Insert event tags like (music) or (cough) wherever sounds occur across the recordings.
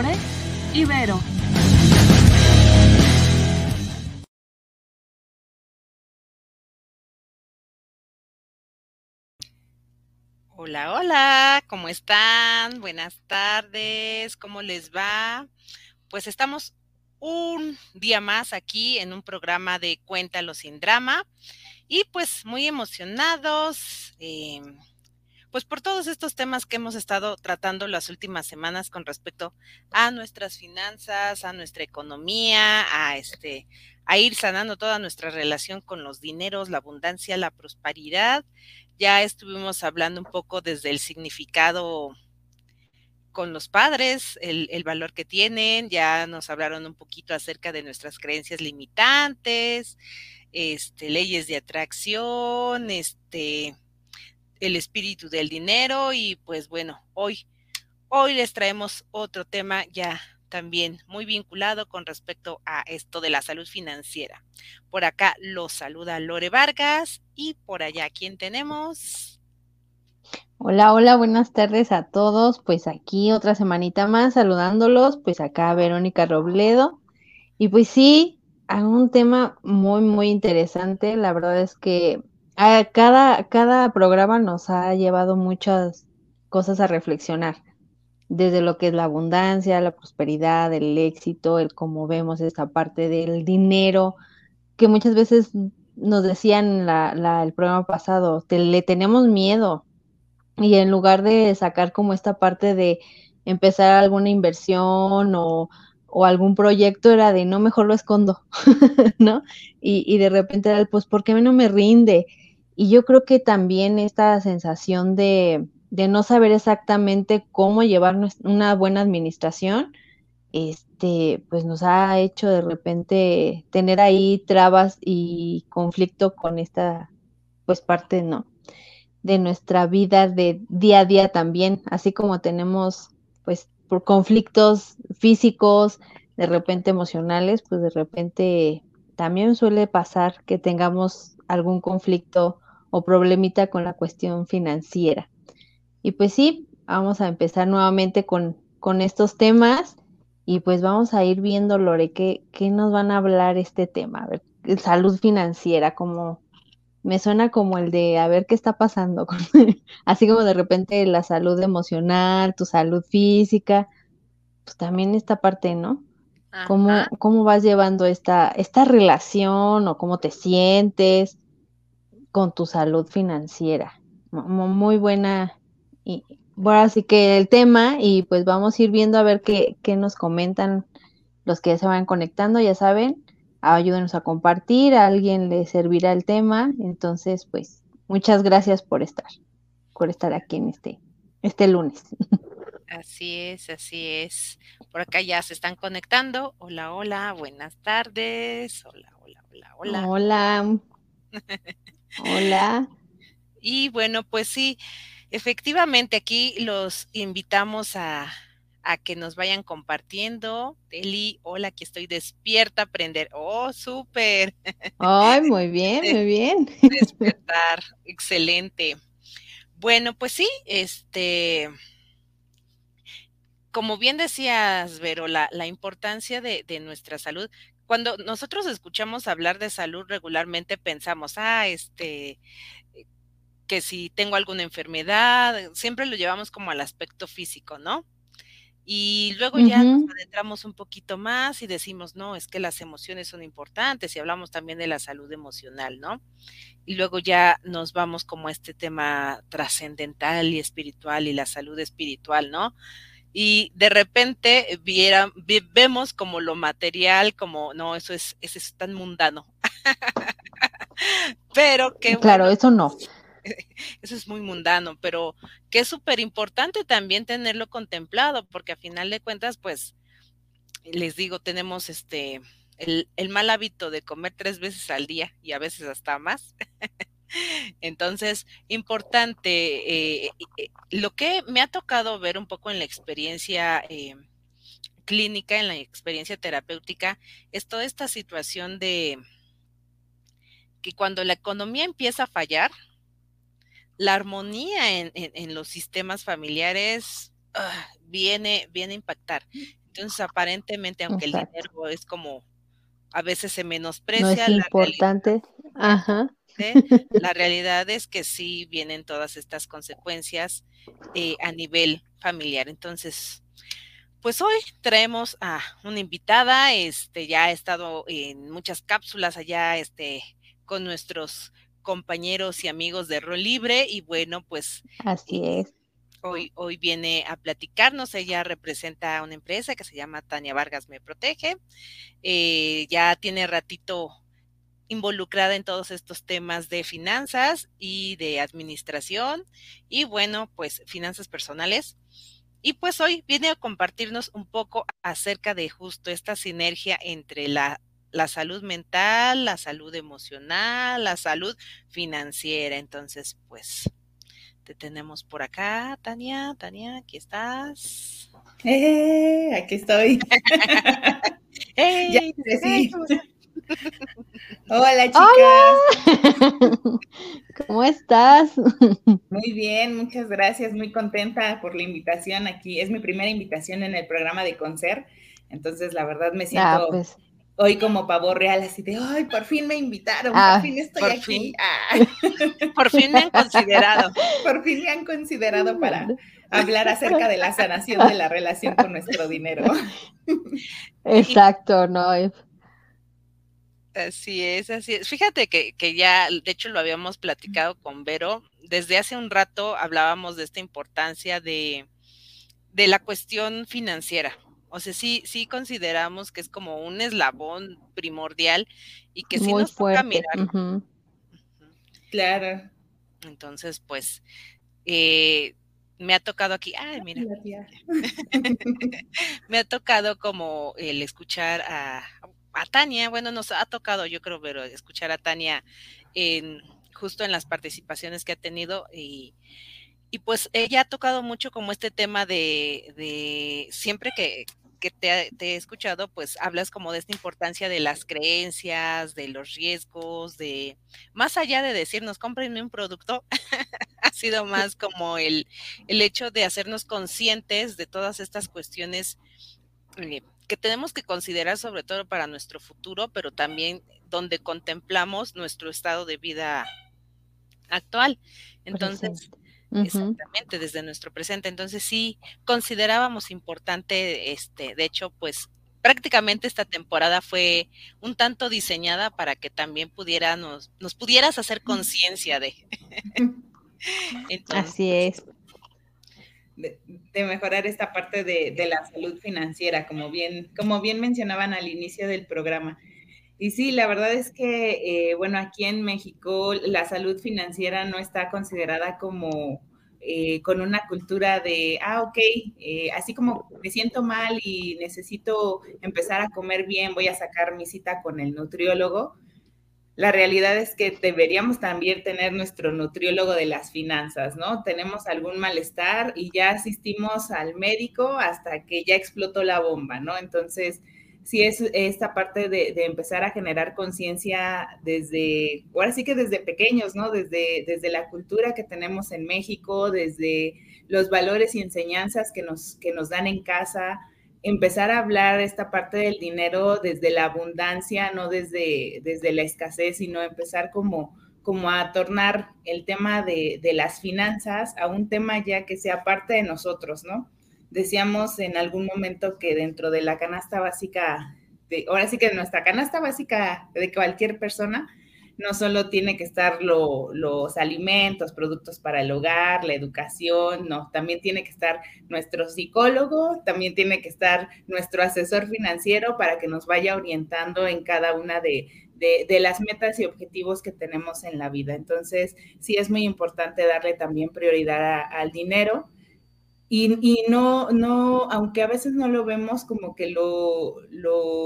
Vero. Hola, hola, ¿cómo están? Buenas tardes, ¿cómo les va? Pues estamos un día más aquí en un programa de Cuéntalo sin drama y pues muy emocionados, eh, pues por todos estos temas que hemos estado tratando las últimas semanas con respecto a nuestras finanzas, a nuestra economía, a este, a ir sanando toda nuestra relación con los dineros, la abundancia, la prosperidad. Ya estuvimos hablando un poco desde el significado con los padres, el, valor que tienen, ya nos hablaron un poquito acerca de nuestras creencias limitantes, este, leyes de atracción, este, el espíritu del dinero y pues bueno, hoy, hoy les traemos otro tema ya también muy vinculado con respecto a esto de la salud financiera. Por acá los saluda Lore Vargas y por allá, ¿quién tenemos? Hola, hola, buenas tardes a todos. Pues aquí otra semanita más saludándolos, pues acá Verónica Robledo. Y pues sí, a un tema muy, muy interesante. La verdad es que a cada, cada programa nos ha llevado muchas cosas a reflexionar, desde lo que es la abundancia, la prosperidad, el éxito, el cómo vemos esta parte del dinero, que muchas veces nos decían la, la, el programa pasado, te, le tenemos miedo, y en lugar de sacar como esta parte de empezar alguna inversión o, o algún proyecto era de no, mejor lo escondo, (laughs) ¿no? Y, y de repente era, pues, ¿por qué no me rinde? Y yo creo que también esta sensación de, de no saber exactamente cómo llevar una buena administración, este, pues nos ha hecho de repente tener ahí trabas y conflicto con esta, pues parte, ¿no? De nuestra vida de día a día también, así como tenemos, pues, por conflictos físicos, de repente emocionales, pues de repente también suele pasar que tengamos algún conflicto o problemita con la cuestión financiera. Y pues sí, vamos a empezar nuevamente con, con estos temas y pues vamos a ir viendo, Lore, qué, qué nos van a hablar este tema. A ver, salud financiera, como me suena como el de a ver qué está pasando, con, (laughs) así como de repente la salud emocional, tu salud física, pues también esta parte, ¿no? ¿Cómo, ¿Cómo vas llevando esta, esta relación o cómo te sientes? Con tu salud financiera. Muy buena, y bueno, así que el tema, y pues vamos a ir viendo a ver qué, qué nos comentan los que ya se van conectando, ya saben, ayúdenos a compartir, a alguien le servirá el tema, entonces pues muchas gracias por estar, por estar aquí en este, este lunes. (laughs) Así es, así es. Por acá ya se están conectando. Hola, hola, buenas tardes. Hola, hola, hola, hola. Hola. (laughs) Hola. Y bueno, pues sí, efectivamente aquí los invitamos a, a que nos vayan compartiendo. Eli, hola, aquí estoy despierta a aprender. Oh, súper. Ay, (laughs) muy bien, muy bien. Despertar, excelente. Bueno, pues sí, este, como bien decías, Vero, la, la importancia de, de, nuestra salud cuando nosotros escuchamos hablar de salud regularmente pensamos, ah, este, eh, que si tengo alguna enfermedad, siempre lo llevamos como al aspecto físico, ¿no? Y luego ya uh -huh. nos adentramos un poquito más y decimos, no, es que las emociones son importantes y hablamos también de la salud emocional, ¿no? Y luego ya nos vamos como a este tema trascendental y espiritual y la salud espiritual, ¿no? Y de repente viera, vemos como lo material, como, no, eso es, eso es tan mundano. (laughs) pero que... Claro, bueno, eso no. (laughs) Eso es muy mundano, pero que es súper importante también tenerlo contemplado, porque a final de cuentas, pues, les digo, tenemos este, el, el mal hábito de comer tres veces al día y a veces hasta más. (laughs) Entonces, importante, eh, eh, lo que me ha tocado ver un poco en la experiencia eh, clínica, en la experiencia terapéutica, es toda esta situación de que cuando la economía empieza a fallar, la armonía en, en, en los sistemas familiares ah, viene, viene a impactar. Entonces, aparentemente, aunque el dinero es como a veces se menosprecia. No es importante. Ajá. (laughs) La realidad es que sí vienen todas estas consecuencias eh, a nivel familiar. Entonces, pues hoy traemos a una invitada, este, ya ha estado en muchas cápsulas allá, este, con nuestros compañeros y amigos de Rol Libre, y bueno, pues. Así eh, es. Hoy, hoy viene a platicarnos. Ella representa una empresa que se llama Tania Vargas Me Protege. Eh, ya tiene ratito involucrada en todos estos temas de finanzas y de administración y bueno, pues finanzas personales. Y pues hoy viene a compartirnos un poco acerca de justo esta sinergia entre la, la salud mental, la salud emocional, la salud financiera. Entonces, pues te tenemos por acá, Tania. Tania, aquí estás. Eh, aquí estoy. (laughs) (laughs) hey, Hola, chicas. ¿Cómo estás? Muy bien, muchas gracias. Muy contenta por la invitación aquí. Es mi primera invitación en el programa de Concert. Entonces, la verdad me ah, siento pues. hoy como pavo real, así de, ay, por fin me invitaron, por ah, fin estoy aquí. Ah. (laughs) Por fin me han considerado. Por fin me han considerado para hablar acerca de la sanación de la relación con nuestro dinero. Exacto, no. Así es, así es. Fíjate que, que, ya, de hecho, lo habíamos platicado con Vero. Desde hace un rato hablábamos de esta importancia de, de la cuestión financiera. O sea, sí, sí consideramos que es como un eslabón primordial y que sí nos toca mirar. Claro. Entonces, pues, eh, me ha tocado aquí, ay, mira, (laughs) me ha tocado como el escuchar a, a Tania, bueno, nos ha tocado, yo creo, pero escuchar a Tania en, justo en las participaciones que ha tenido y, y pues ella ha tocado mucho como este tema de, de siempre que, que te, he escuchado, pues hablas como de esta importancia de las creencias, de los riesgos, de más allá de decirnos, cómprenme un producto, (laughs) ha sido más como el, el hecho de hacernos conscientes de todas estas cuestiones eh, que tenemos que considerar sobre todo para nuestro futuro, pero también donde contemplamos nuestro estado de vida actual. Entonces, exactamente, desde nuestro presente. Entonces, sí, considerábamos importante, este, de hecho, pues prácticamente esta temporada fue un tanto diseñada para que también pudiéramos, nos pudieras hacer conciencia de. (laughs) (laughs) Así es de, mejorar esta parte de, la salud financiera, como bien, como bien mencionaban al inicio del programa. Y sí, la verdad es que, eh, bueno, aquí en México la salud financiera no está considerada como eh, con una cultura de, ah, ok, eh, así como me siento mal y necesito empezar a comer bien, voy a sacar mi cita con el nutriólogo la realidad es que deberíamos también tener nuestro nutriólogo de las finanzas, ¿no? Tenemos algún malestar y ya asistimos al médico hasta que ya explotó la bomba, ¿no? Entonces, sí es esta parte de, empezar a generar conciencia desde, ahora sí que desde pequeños, ¿no? Desde, desde la cultura que tenemos en México, desde los valores y enseñanzas que nos, que nos dan en casa, empezar a hablar esta parte del dinero desde la abundancia, no desde, desde la escasez, sino empezar como, como a tornar el tema de, de, las finanzas a un tema ya que sea parte de nosotros, ¿no? Decíamos en algún momento que dentro de la canasta básica, de, ahora sí que nuestra canasta básica de cualquier persona, no solo tiene que estar los alimentos, productos para el hogar, la educación, no, también tiene que estar nuestro psicólogo, también tiene que estar nuestro asesor financiero para que nos vaya orientando en cada una de, las metas y objetivos que tenemos en la vida. Entonces, sí es muy importante darle también prioridad al dinero y, no, no, aunque a veces no lo vemos como que lo, lo,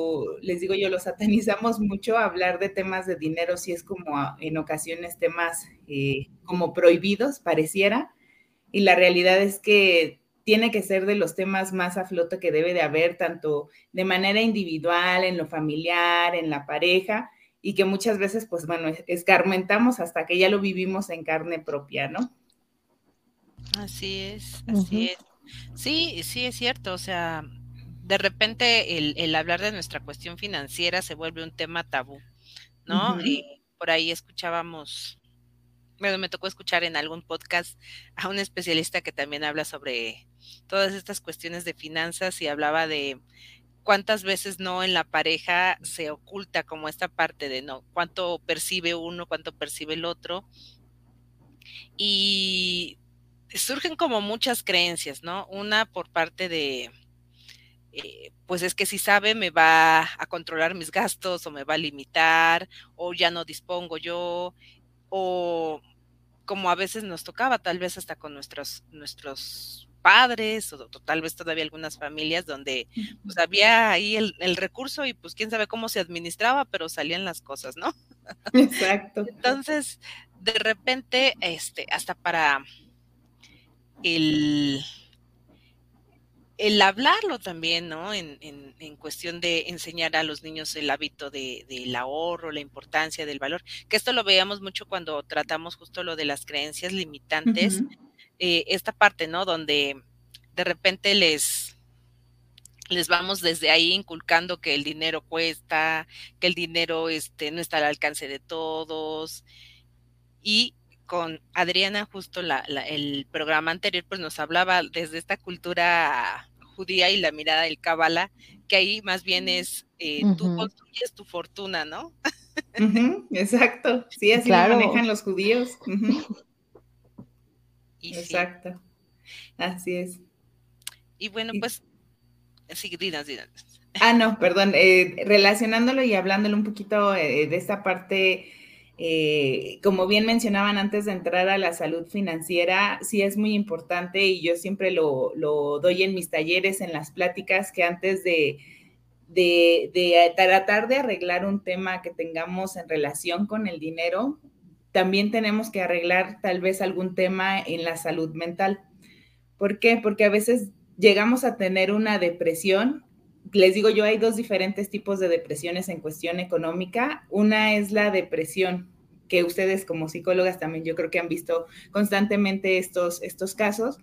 les digo yo, lo satanizamos mucho, hablar de temas de dinero si es como en ocasiones temas eh, como prohibidos, pareciera, y la realidad es que tiene que ser de los temas más a flote que debe de haber, tanto de manera individual, en lo familiar, en la pareja, y que muchas veces, pues bueno, escarmentamos hasta que ya lo vivimos en carne propia, ¿no? Así es, así es. Sí, sí, es cierto. O sea, de repente el, hablar de nuestra cuestión financiera se vuelve un tema tabú, ¿no? Y por ahí escuchábamos, bueno, me tocó escuchar en algún podcast a un especialista que también habla sobre todas estas cuestiones de finanzas y hablaba de cuántas veces no en la pareja se oculta como esta parte de no, cuánto percibe uno, cuánto percibe el otro. Y surgen como muchas creencias, ¿no? Una por parte de, eh, pues es que si sabe me va a controlar mis gastos o me va a limitar o ya no dispongo yo o como a veces nos tocaba, tal vez hasta con nuestros, nuestros padres o, tal vez todavía algunas familias donde pues había ahí el, el, recurso y pues quién sabe cómo se administraba, pero salían las cosas, ¿no? (laughs) Exacto. Entonces, de repente, este, hasta para el el hablarlo también, ¿no? En, en, cuestión de enseñar a los niños el hábito de, del ahorro, la importancia del valor, que esto lo veíamos mucho cuando tratamos justo lo de las creencias limitantes, eh, esta parte, ¿no? Donde de repente les, les vamos desde ahí inculcando que el dinero cuesta, que el dinero este, no está al alcance de todos. Y con Adriana, justo la, el programa anterior, pues nos hablaba desde esta cultura judía y la mirada del Kabbalah, que ahí más bien es eh, tú construyes tu fortuna, ¿no? exacto, sí, así lo manejan los judíos. (laughs) exacto, así es. Y bueno, pues, sí, dinas, dinas. Ah, no, perdón, eh, relacionándolo y hablándolo un poquito eh, de esta parte eh, como bien mencionaban antes de entrar a la salud financiera, sí es muy importante y yo siempre lo, doy en mis talleres, en las pláticas, que antes de, de, tratar de arreglar un tema que tengamos en relación con el dinero, también tenemos que arreglar tal vez algún tema en la salud mental. ¿Por qué? Porque a veces llegamos a tener una depresión les digo yo, hay dos diferentes tipos de depresiones en cuestión económica. Una es la depresión, que ustedes como psicólogas también yo creo que han visto constantemente estos, estos casos.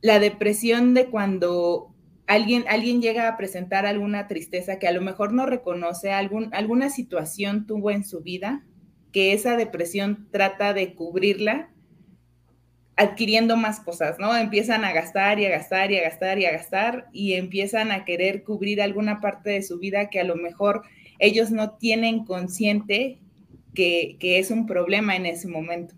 La depresión de cuando alguien, alguien llega a presentar alguna tristeza que a lo mejor no reconoce, algún, alguna situación tuvo en su vida, que esa depresión trata de cubrirla adquiriendo más cosas, ¿no? Empiezan a gastar y a gastar y a gastar y a gastar y empiezan a querer cubrir alguna parte de su vida que a lo mejor ellos no tienen consciente que, es un problema en ese momento.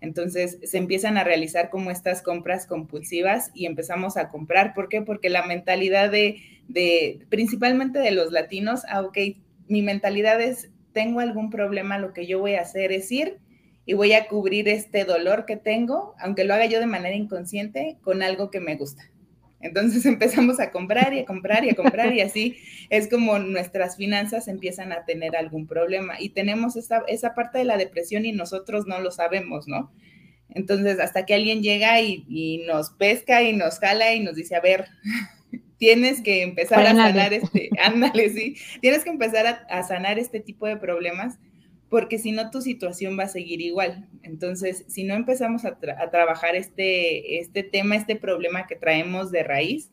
Entonces se empiezan a realizar como estas compras compulsivas y empezamos a comprar. ¿Por qué? Porque la mentalidad de, de principalmente de los latinos, ah, mi mentalidad es, tengo algún problema, lo que yo voy a hacer es ir y voy a cubrir este dolor que tengo, aunque lo haga yo de manera inconsciente, con algo que me gusta. Entonces (laughs) empezamos a comprar y a comprar y a comprar y así es como nuestras finanzas empiezan a tener algún problema y tenemos esa, esa parte de la depresión y nosotros no lo sabemos, ¿no? Entonces hasta que alguien llega y, nos pesca y nos jala y nos dice, a ver, (laughs) tienes que empezar a sanar este, ándale, sí, tienes que empezar a, a sanar este tipo de problemas porque si no tu situación va a seguir igual. Entonces, si no empezamos a, trabajar este, este tema, este problema que traemos de raíz,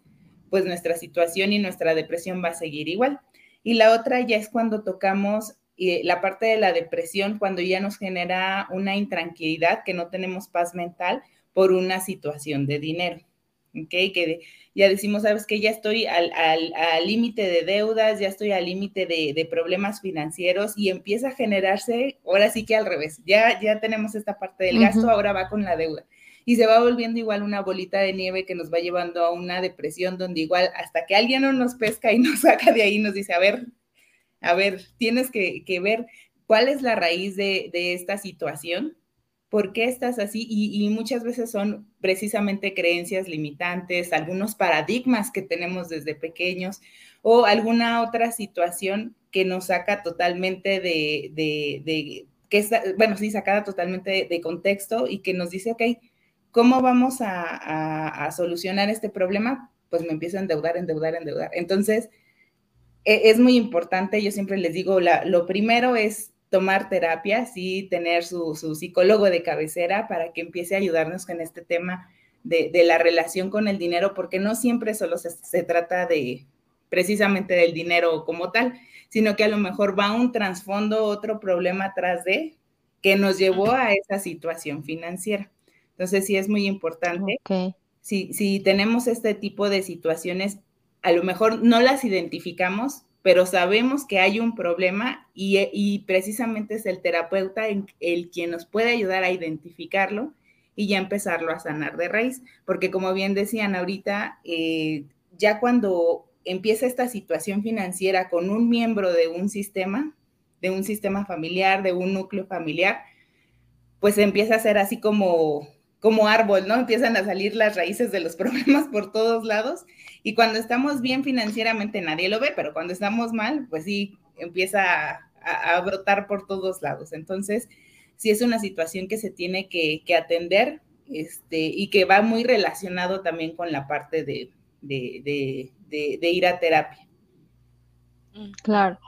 pues nuestra situación y nuestra depresión va a seguir igual. Y la otra ya es cuando tocamos eh, la parte de la depresión, cuando ya nos genera una intranquilidad, que no tenemos paz mental por una situación de dinero. ¿Ok? Que ya decimos, sabes que ya estoy al límite de deudas, ya estoy al límite de, problemas financieros y empieza a generarse, ahora sí que al revés, ya, ya tenemos esta parte del gasto, ahora va con la deuda. Y se va volviendo igual una bolita de nieve que nos va llevando a una depresión donde igual hasta que alguien no nos pesca y nos (laughs) saca de ahí, nos dice, a ver, a ver, tienes que, ver cuál es la raíz de, de esta situación ¿por qué estás así? Y, muchas veces son precisamente creencias limitantes, algunos paradigmas que tenemos desde pequeños o alguna otra situación que nos saca totalmente de, bueno, sí, sacada totalmente de, contexto y que nos dice, ok, ¿cómo vamos a, solucionar este problema? Pues me empiezo a endeudar, endeudar, endeudar. Entonces, e, es muy importante, yo siempre les digo, lo primero es tomar terapia, sí tener su, psicólogo de cabecera para que empiece a ayudarnos con este tema de, la relación con el dinero, porque no siempre solo se, trata de precisamente del dinero como tal, sino que a lo mejor va un trasfondo, otro problema atrás de que nos llevó a esa situación financiera. Entonces sí es muy importante. Si, si tenemos este tipo de situaciones, a lo mejor no las identificamos, pero sabemos que hay un problema y, precisamente es el terapeuta el quien nos puede ayudar a identificarlo y ya empezarlo a sanar de raíz, porque como bien decían ahorita, eh, ya cuando empieza esta situación financiera con un miembro de un sistema, de un sistema familiar, de un núcleo familiar, pues empieza a ser así como, como árbol, ¿no? Empiezan a salir las raíces de los (laughs) problemas por todos lados y cuando estamos bien financieramente nadie lo ve, pero cuando estamos mal, pues sí, empieza a, a brotar por todos lados. Entonces, sí es una situación que se tiene que, atender este, y que va muy relacionado también con la parte de, ir a terapia. Mm. Claro.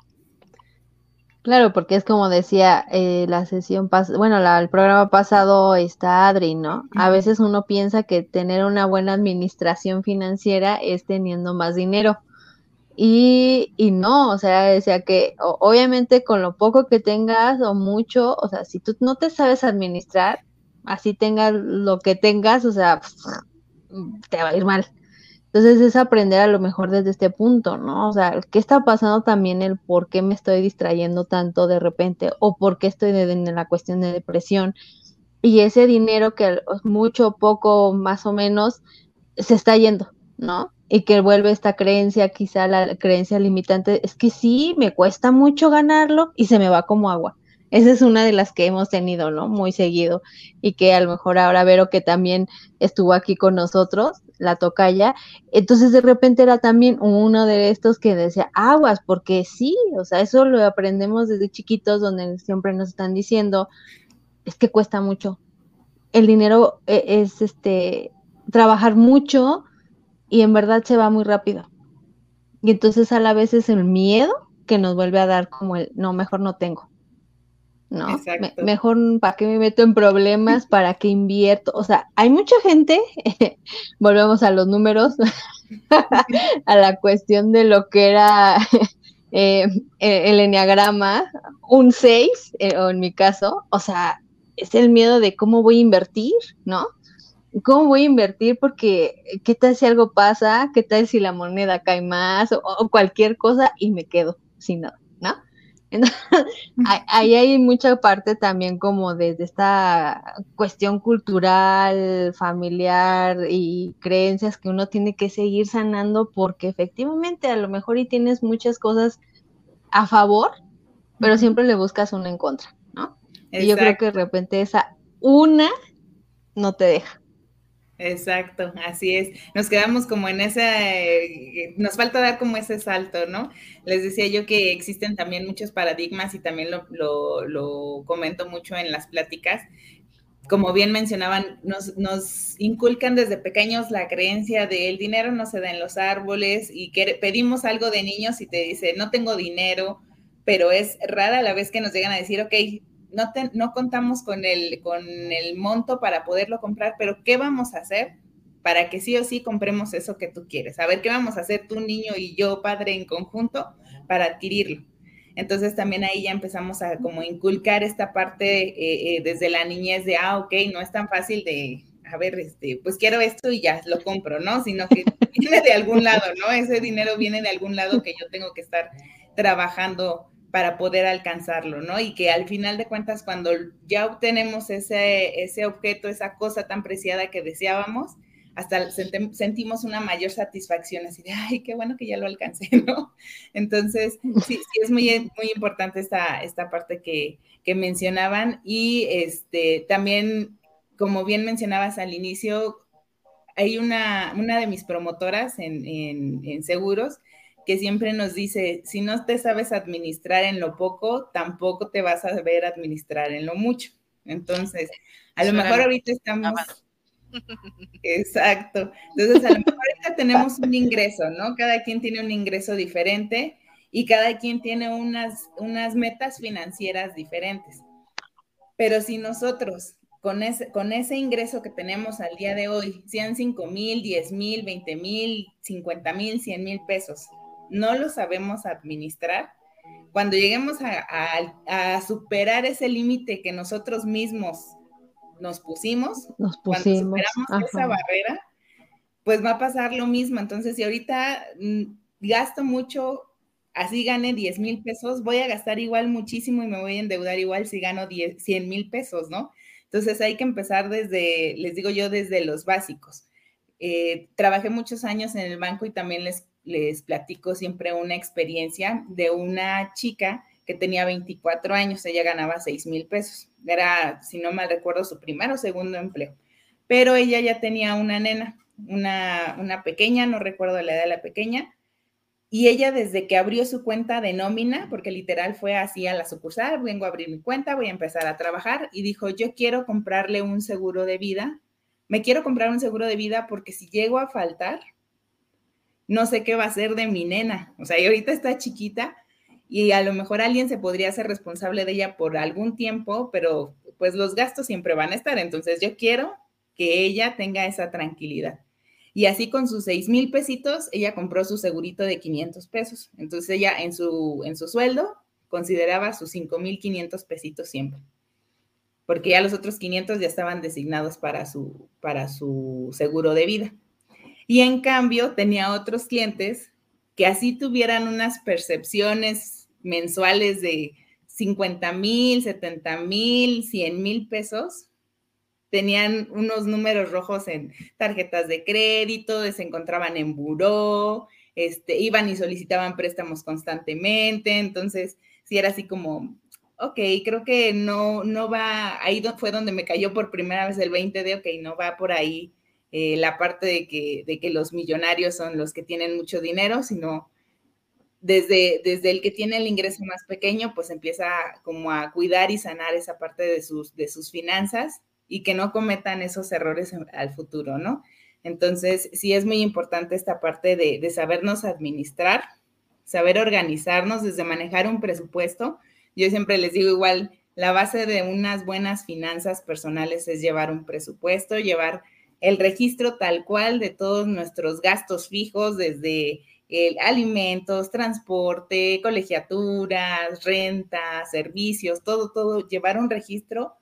Claro, porque es como decía eh, la sesión pasada, bueno, el programa pasado está Adri, ¿no? A veces uno piensa que tener una buena administración financiera es teniendo más dinero. Y, y no, o sea, decía que obviamente con lo poco que tengas o mucho, o sea, si tú no te sabes administrar, así tengas lo que tengas, o sea, te va a ir mal. Entonces es aprender a lo mejor desde este punto, ¿no? O sea, ¿qué está pasando también el por qué me estoy distrayendo tanto de repente o por qué estoy en la cuestión de depresión? Y ese dinero que mucho, poco, más o menos, se está yendo, ¿no? y que vuelve esta creencia, quizá la creencia limitante, es que sí, me cuesta mucho ganarlo y se me va como agua. Esa es una de las que hemos tenido, ¿no? Muy seguido y que a lo mejor ahora Vero que también estuvo aquí con nosotros, la tocaya, entonces de repente era también uno de estos que decía aguas, porque sí, o sea, eso lo aprendemos desde chiquitos donde siempre nos están diciendo, es que cuesta mucho. El dinero e-, es este trabajar mucho, y en verdad se va muy rápido. Y entonces a la vez es el miedo que nos vuelve a dar como el, no, mejor no tengo. ¿No? mejor, ¿para qué me meto en problemas? ¿Para qué invierto? O sea, hay mucha gente, (laughs) volvemos a los números, (laughs) a la cuestión de lo que era (laughs) eh, el enneagrama, un 6, eh, o en mi caso, o sea, es el miedo de cómo voy a invertir, ¿no? ¿cómo voy a invertir? Porque, ¿qué tal si algo pasa? ¿Qué tal si la moneda cae más? O, cualquier cosa y me quedo sin nada, (laughs) ahí hay mucha parte también como desde esta cuestión cultural, familiar y creencias que uno tiene que seguir sanando porque efectivamente a lo mejor y tienes muchas cosas a favor, pero siempre le buscas una en contra, ¿no? Y yo creo que de repente esa una no te deja. Exacto, así es. Nos quedamos como en ese, nos falta dar como ese salto, ¿no? Les decía yo que existen también muchos paradigmas y también lo, comento mucho en las pláticas. Como bien mencionaban, nos, nos, inculcan desde pequeños la creencia de el dinero no se da en los árboles y que pedimos algo de niños y te dice, no tengo dinero, pero es rara la vez que nos llegan a decir, ok, no, contamos con el, con el monto para poderlo comprar, pero ¿qué vamos a hacer para que sí o sí compremos eso que tú quieres? A ver, ¿qué vamos a hacer tú, niño, y yo, padre, en conjunto para adquirirlo? Entonces también ahí ya empezamos a como inculcar esta parte eh, eh, desde la niñez de, ah, ok, no es tan fácil de, a ver, este, pues quiero esto y ya lo compro, ¿no? Sino que (laughs) viene de algún lado, ¿no? Ese dinero viene de algún lado que yo tengo que estar trabajando para poder alcanzarlo, ¿no? Y que al final de cuentas, cuando ya obtenemos ese, ese objeto, esa cosa tan preciada que deseábamos, hasta sentimos una mayor satisfacción, así de, ay, qué bueno que ya lo alcancé, (laughs) ¿no? Entonces, sí, es muy, muy importante esta, esta parte que, que mencionaban y este, también, como bien mencionabas al inicio, hay una, una de mis promotoras en, en seguros que siempre nos dice, si no te sabes administrar en lo poco, tampoco te vas a saber administrar en lo mucho. Entonces, a lo mejor ahorita estamos... Exacto. Entonces, a lo mejor ahorita (laughs) tenemos un ingreso, ¿no? Cada quien tiene un ingreso diferente y cada quien tiene unas, unas metas financieras diferentes. Pero si nosotros con ese, con ese ingreso que tenemos al día de hoy, sean 5 mil, 10 mil, 20 mil, 50 mil, 100 mil pesos, no lo sabemos administrar, cuando lleguemos a, superar ese límite que nosotros mismos nos pusimos, nos cuando superamos esa barrera, pues va a pasar lo mismo. Entonces, si ahorita mm, gasto mucho, así gane 10 mil pesos, voy a gastar igual muchísimo y me voy a endeudar igual si gano 10, 100 mil pesos, ¿no? Entonces hay que empezar desde, les digo yo, desde los básicos. Eh, trabajé muchos años en el banco y también les, les platico siempre una experiencia de una chica que tenía 24 años, ella ganaba 6 mil pesos. Era, si no mal recuerdo, su primero o segundo empleo. Pero ella ya tenía una nena, una, una pequeña, no recuerdo la edad de la pequeña, y ella desde que abrió su cuenta de nómina, porque literal fue así a la sucursal, vengo a abrir mi cuenta, voy a empezar a trabajar y dijo, yo quiero comprarle un seguro de vida. Me quiero comprar un seguro de vida porque si llego a faltar, no sé qué va a ser de mi nena. O sea, y ahorita está chiquita y a lo mejor alguien se podría ser responsable de ella por algún tiempo, pero pues los gastos siempre van a estar. Entonces yo quiero que ella tenga esa tranquilidad. Y así con sus seis mil pesitos, ella compró su segurito de 500 pesos. Entonces ella en su, en su sueldo consideraba sus cinco mil 500 pesitos siempre. Porque ya los otros 500 ya estaban designados para su, para su seguro de vida. Y en cambio tenía otros clientes que así tuvieran unas percepciones mensuales de 50 mil, 70 mil, 100 mil pesos, tenían unos números rojos en tarjetas de crédito, se encontraban en buró, este, iban y solicitaban préstamos constantemente, entonces sí era así como, ok, creo que no, no va, ahí fue donde me cayó por primera vez el 20 de, ok, no va por ahí eh, la parte de que, de que los millonarios son los que tienen mucho dinero, sino desde, desde el que tiene el ingreso más pequeño, pues empieza como a cuidar y sanar esa parte de sus, de sus finanzas y que no cometan esos errores al futuro, ¿no? Entonces, sí es muy importante esta parte de, sabernos administrar, saber organizarnos, desde manejar un presupuesto. Yo siempre les digo igual, la base de unas buenas finanzas personales es llevar un presupuesto, llevar el registro tal cual de todos nuestros gastos fijos, desde el alimentos, transporte, colegiaturas, renta, servicios, todo, todo, llevar un registro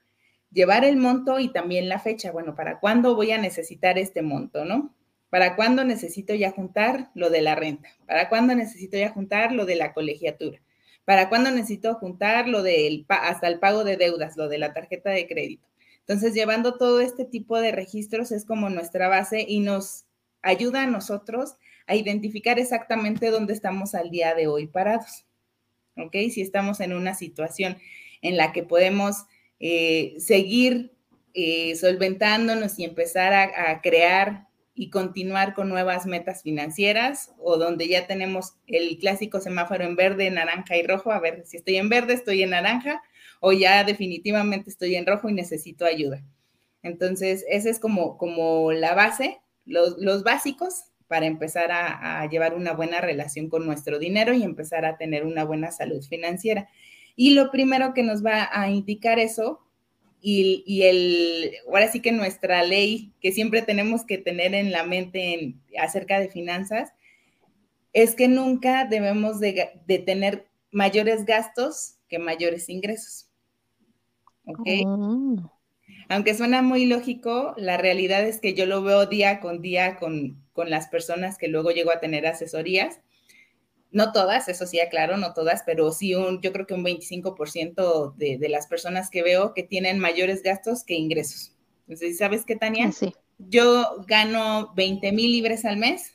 llevar el monto y también la fecha. Bueno, ¿para cuándo voy a necesitar este monto, no? ¿Para cuándo necesito ya juntar lo de la renta? ¿Para cuándo necesito ya juntar lo de la colegiatura? ¿Para cuándo necesito juntar lo del hasta el pago de deudas, lo de la tarjeta de crédito? Entonces, llevando todo este tipo de registros es como nuestra base y nos ayuda a nosotros a identificar exactamente dónde estamos al día de hoy parados. ¿Ok? Si estamos en una situación en la que podemos eh, seguir eh, solventándonos y empezar a, crear y continuar con nuevas metas financieras o donde ya tenemos el clásico semáforo en verde, naranja y rojo, a ver si estoy en verde, estoy en naranja o ya definitivamente estoy en rojo y necesito ayuda. Entonces, esa es como, como la base, los, básicos para empezar a, llevar una buena relación con nuestro dinero y empezar a tener una buena salud financiera. Y lo primero que nos va a indicar eso, y, el, ahora sí que nuestra ley que siempre tenemos que tener en la mente acerca de finanzas, es que nunca debemos de, tener mayores gastos que mayores ingresos. ¿Ok? Oh. Aunque suena muy lógico, la realidad es que yo lo veo día con día con, con las personas que luego llego a tener asesorías no todas, eso sí, aclaro, no todas, pero sí un, yo creo que un 25% de, de las personas que veo que tienen mayores gastos que ingresos. Entonces, ¿sabes qué, Tania? Sí. Yo gano 20 mil libres al mes,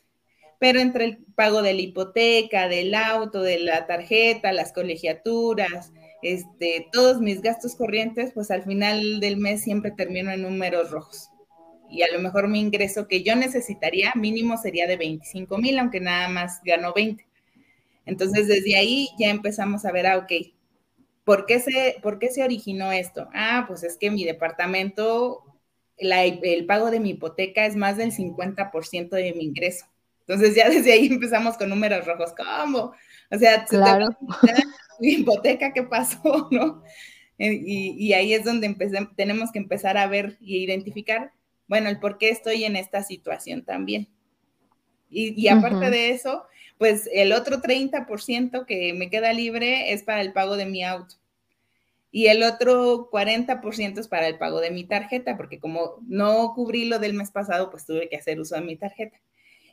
pero entre el pago de la hipoteca, del auto, de la tarjeta, las colegiaturas, este, todos mis gastos corrientes, pues al final del mes siempre termino en números rojos. Y a lo mejor mi ingreso que yo necesitaría mínimo sería de 25 mil, aunque nada más gano 20. Entonces, desde ahí ya empezamos a ver, ah, ok, ¿por qué se, por qué se originó esto? Ah, pues es que mi departamento, el pago de mi hipoteca es más del 50% de mi ingreso. Entonces, ya (laughs) desde ahí empezamos con números rojos. ¿Cómo? O sea, claro. mi hipoteca, ¿qué pasó? (laughs) ¿No? Eh, y, ahí es donde tenemos que empezar a ver y identificar, bueno, el por qué estoy en esta situación también. Y, aparte de eso, pues el otro 30% que me queda libre es para el pago de mi auto. Y el otro 40% es para el pago de mi tarjeta, porque como no cubrí lo del mes pasado, pues tuve que hacer uso de mi tarjeta.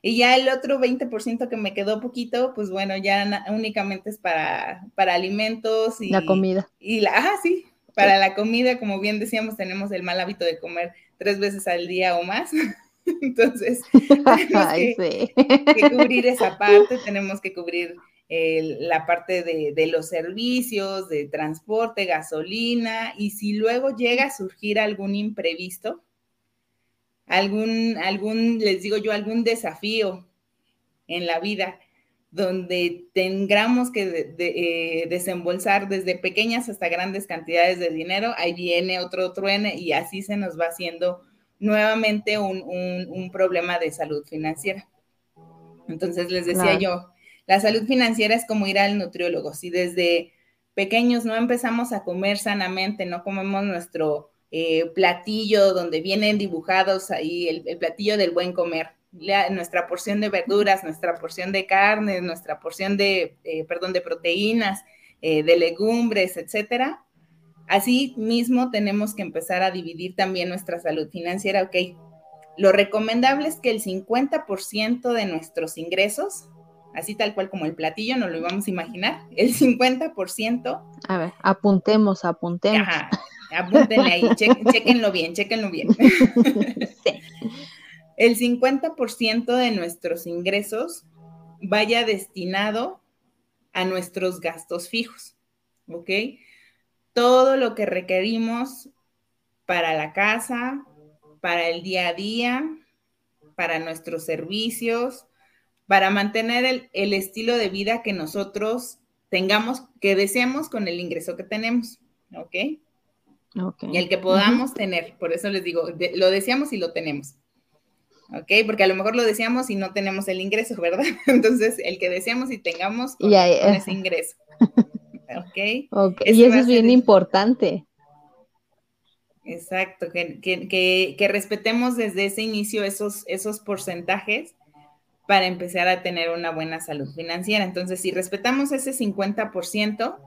Y ya el otro 20% que me quedó poquito, pues bueno, ya únicamente es para, para alimentos y... La comida. Y la, ah, sí, para la comida, como bien decíamos, tenemos el mal hábito de comer tres veces al día o más. (laughs) (laughs) Entonces, (laughs) tenemos que, cubrir esa (laughs) parte, tenemos que cubrir la parte de, de, los servicios, de transporte, gasolina, y si luego llega a surgir algún imprevisto, algún, algún, les digo yo, algún desafío en la vida donde tengamos que eh, desembolsar desde pequeñas hasta grandes cantidades de dinero, ahí viene otro truene y así se nos va haciendo nuevamente un, problema de salud financiera. Entonces les decía yo, la salud financiera es como ir al nutriólogo. Si desde pequeños no empezamos a comer sanamente, no comemos nuestro eh, platillo donde vienen dibujados ahí el, platillo del buen comer, nuestra porción de verduras, nuestra porción de carne, nuestra porción de, eh, perdón, de proteínas, eh, de legumbres, etcétera. Así mismo tenemos que empezar a dividir también nuestra salud financiera. Ok, lo recomendable es que el 50% de nuestros ingresos, así tal cual como el platillo, no lo íbamos a imaginar, el 50%. A ver, apuntemos, apuntemos. Apúntenle ahí, chequenlo (laughs) bien, chequenlo bien. El 50% de nuestros ingresos vaya destinado a nuestros gastos fijos, ¿ok? Todo lo que requerimos para la casa, para el día a día, para nuestros servicios, para mantener el, el estilo de vida que nosotros tengamos, que deseamos con el ingreso que tenemos, ¿ok? Y el que podamos tener, por eso les digo, lo deseamos y lo tenemos. ¿Ok? Porque a lo mejor lo deseamos y no tenemos el ingreso, ¿verdad? (laughs) Entonces, el que deseamos y tengamos con, ese ingreso. (laughs) ¿Ok? y eso es bien importante. Exacto, que, que, que, respetemos desde ese inicio esos, esos porcentajes para empezar a tener una buena salud financiera. Entonces, si respetamos ese 50%,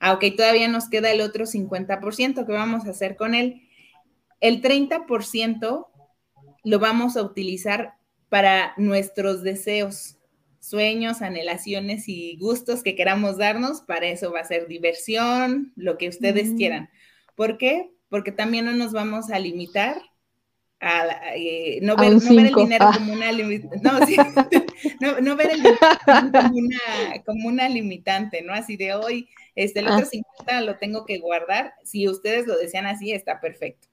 aunque todavía nos queda el otro 50%, ¿qué vamos a hacer con él? El 30% lo vamos a utilizar para nuestros deseos, sueños, anhelaciones y gustos que queramos darnos. Para eso va a ser diversión, lo que ustedes quieran. ¿Por qué? Porque también no nos vamos a limitar a, eh, no, ver, no, ver, el dinero ah. como una no, sí, (laughs) no, no, ver el dinero como una, como una limitante, ¿no? Así de hoy este, el otro 50 ah. lo tengo que guardar. Si ustedes lo desean así, está perfecto.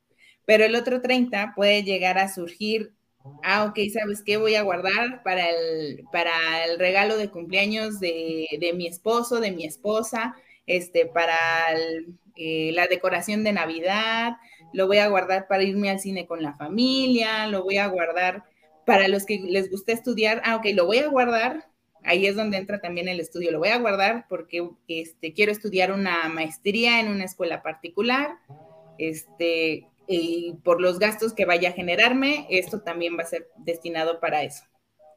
Pero el otro 30 puede llegar a surgir, ah, ok, ¿sabes qué? Voy a guardar para el, para el regalo de cumpleaños de, mi esposo, de mi esposa, este, para eh, la decoración de Navidad, lo voy a guardar para irme al cine con la familia, lo voy a guardar para los que les guste estudiar, ah, ok, lo voy a guardar ahí es donde entra también el estudio. Lo voy a guardar porque este, quiero estudiar una maestría en una escuela particular. Este, y por los gastos que vaya a generarme, esto también va a ser destinado para eso.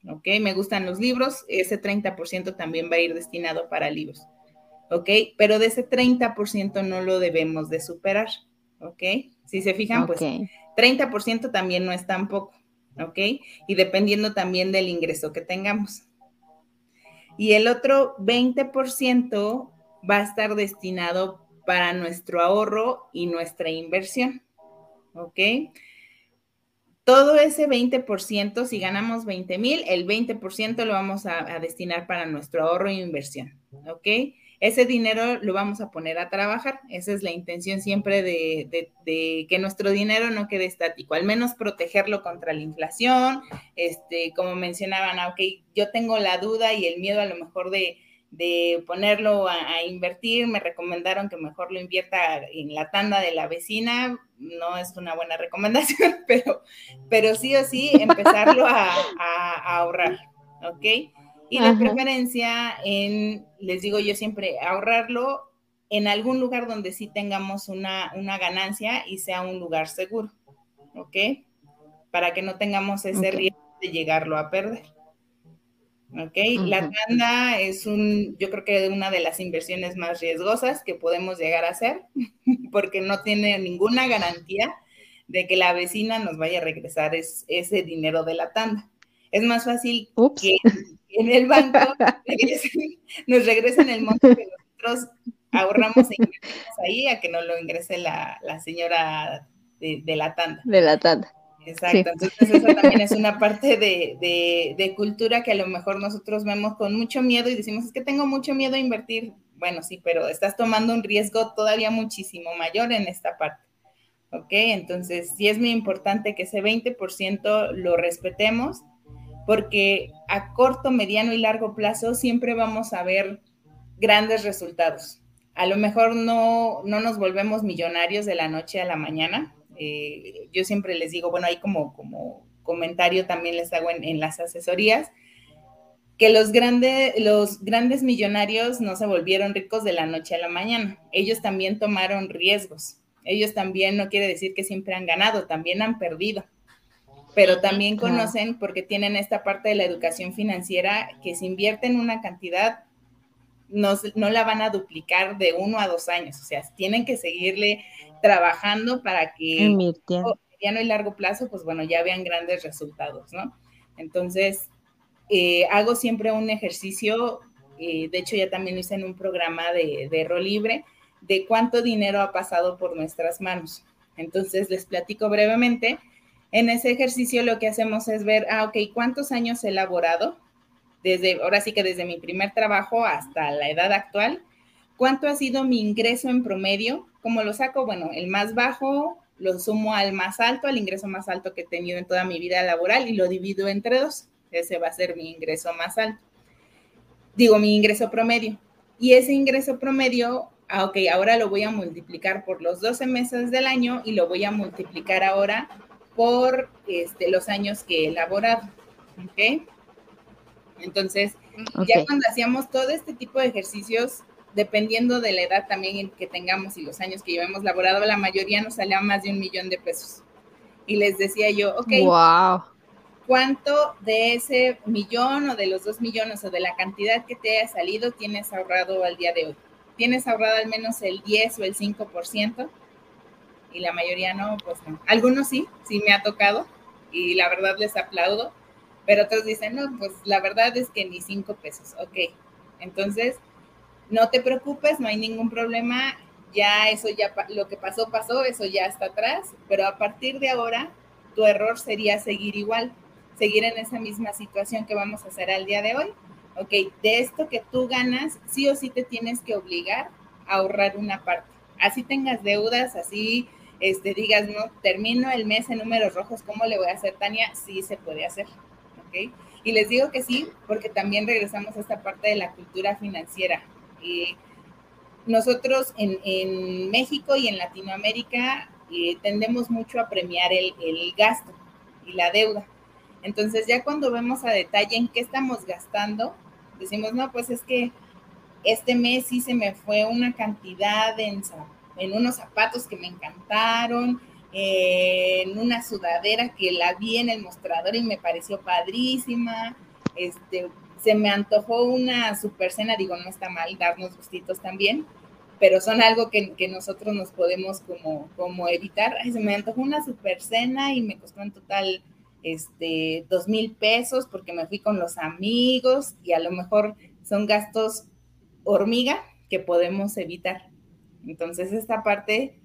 ¿Ok? Me gustan los libros, ese 30% también va a ir destinado para libros. ¿Ok? Pero de ese 30% no lo debemos de superar. ¿Ok? Si se fijan, pues 30% también no es tan poco. ¿Ok? Y dependiendo también del ingreso que tengamos y el otro 20% va a estar destinado para nuestro ahorro y nuestra inversión. ¿Ok? Todo ese 20%, si ganamos 20 mil, el 20% lo vamos a, destinar para nuestro ahorro e inversión. ¿Ok? ese dinero lo vamos a poner a trabajar. Esa es la intención siempre de, que nuestro dinero no quede estático, al menos protegerlo contra la inflación. Este, como mencionaban, ah, ok, yo tengo la duda y el miedo a lo mejor de, ponerlo a, invertir, me recomendaron que mejor lo invierta en la tanda de la vecina. No es una buena (laughs) recomendación, pero, pero sí o sí empezarlo a, a ahorrar, ¿ok? Y de preferencia en, les digo yo siempre, ahorrarlo en algún lugar donde sí tengamos una, una ganancia y sea un lugar seguro, ¿ok? Para que no tengamos ese riesgo de llegarlo a perder. ¿Ok? La tanda es un, yo creo que una de las inversiones más riesgosas que podemos llegar a hacer, (laughs) porque no tiene ninguna garantía de que la vecina nos vaya a regresar ese dinero de la tanda. Es más fácil que en el banco (laughs) nos regresen el monto que nosotros ahorramos e ahí a que nos lo ingrese la, señora de, la tanda. De la tanda. Exacto, entonces eso también es una parte de, de, cultura que a lo mejor nosotros vemos con mucho miedo y decimos, es que tengo mucho miedo a invertir. Bueno, sí, pero estás tomando un riesgo todavía muchísimo mayor en esta parte. ¿Ok? Entonces, sí es muy importante que ese 20% lo respetemos porque a corto, mediano y largo plazo siempre vamos a ver grandes resultados. A lo mejor no, no nos volvemos millonarios de la noche a la mañana. Eh, yo siempre les digo, bueno, ahí como, como comentario también les hago en, en las asesorías, que los, grandes los grandes millonarios no se volvieron ricos de la noche a la mañana. Ellos también tomaron riesgos. Ellos también no quiere decir que siempre han ganado, también han perdido pero también conocen porque tienen esta parte de la educación financiera que si invierten una cantidad no, no, la van a duplicar de uno a dos años, o sea, tienen que seguirle trabajando para que a mediano y largo plazo, pues bueno, ya vean grandes resultados, ¿no? Entonces, eh, hago siempre un ejercicio, eh, de hecho ya también lo hice en un programa de, de rol libre, de cuánto dinero ha pasado por nuestras manos. Entonces, les platico brevemente en ese ejercicio lo que hacemos es ver, ah, ok, ¿cuántos años he elaborado? Desde, ahora sí que desde mi primer trabajo hasta la edad actual. ¿Cuánto ha sido mi ingreso en promedio? ¿Cómo lo saco? Bueno, el más bajo lo sumo al más alto, al ingreso más alto que he tenido en toda mi vida laboral y lo divido entre dos. Ese va a ser mi ingreso más alto. Digo, mi ingreso promedio. Y ese ingreso promedio, ah, ok, ahora lo voy a multiplicar por los 12 meses del año y lo voy a multiplicar ahora por este, los años que he elaborado. ¿Ok? Entonces, ya cuando hacíamos todo este tipo de ejercicios, dependiendo de la edad también que tengamos y los años que llevamos laborado, la mayoría nos salía más de un millón de pesos. Y les decía yo, ok, wow. ¿cuánto de ese millón o de los dos millones o de la cantidad que te haya salido tienes ahorrado al día de hoy? ¿Tienes ahorrado al menos el 10 o el 5%? y la mayoría no, pues no. Algunos sí, sí me ha tocado y la verdad les aplaudo, pero otros dicen, no, pues la verdad es que ni cinco pesos, ok. Entonces, no te preocupes, no hay ningún problema, ya eso ya, lo que pasó, pasó, eso ya está atrás, pero a partir de ahora, tu error sería seguir igual, seguir en esa misma situación que vamos a hacer al día de hoy. Ok, de esto que tú ganas, sí o sí te tienes que obligar a ahorrar una parte. Así tengas deudas, así este, digas, no, termino el mes en números rojos, ¿cómo le voy a hacer, Tania? Sí se puede hacer, Y les digo que sí, porque también regresamos a esta parte de la cultura financiera. y nosotros en, México y en Latinoamérica eh, tendemos mucho a premiar el, gasto y la deuda. Entonces ya cuando vemos a detalle en qué estamos gastando, decimos, no, pues es que este mes sí se me fue una cantidad en unos zapatos que me encantaron, en una sudadera que la vi en el mostrador y me pareció padrísima, este, se me antojó una super cena, digo, no está mal darnos gustitos también, pero son algo que, nosotros nos podemos como, como evitar. se me antojó una super cena y me costó en total este, dos mil pesos porque me fui con los amigos y a lo mejor son gastos hormiga que podemos evitar. Entonces, esta parte,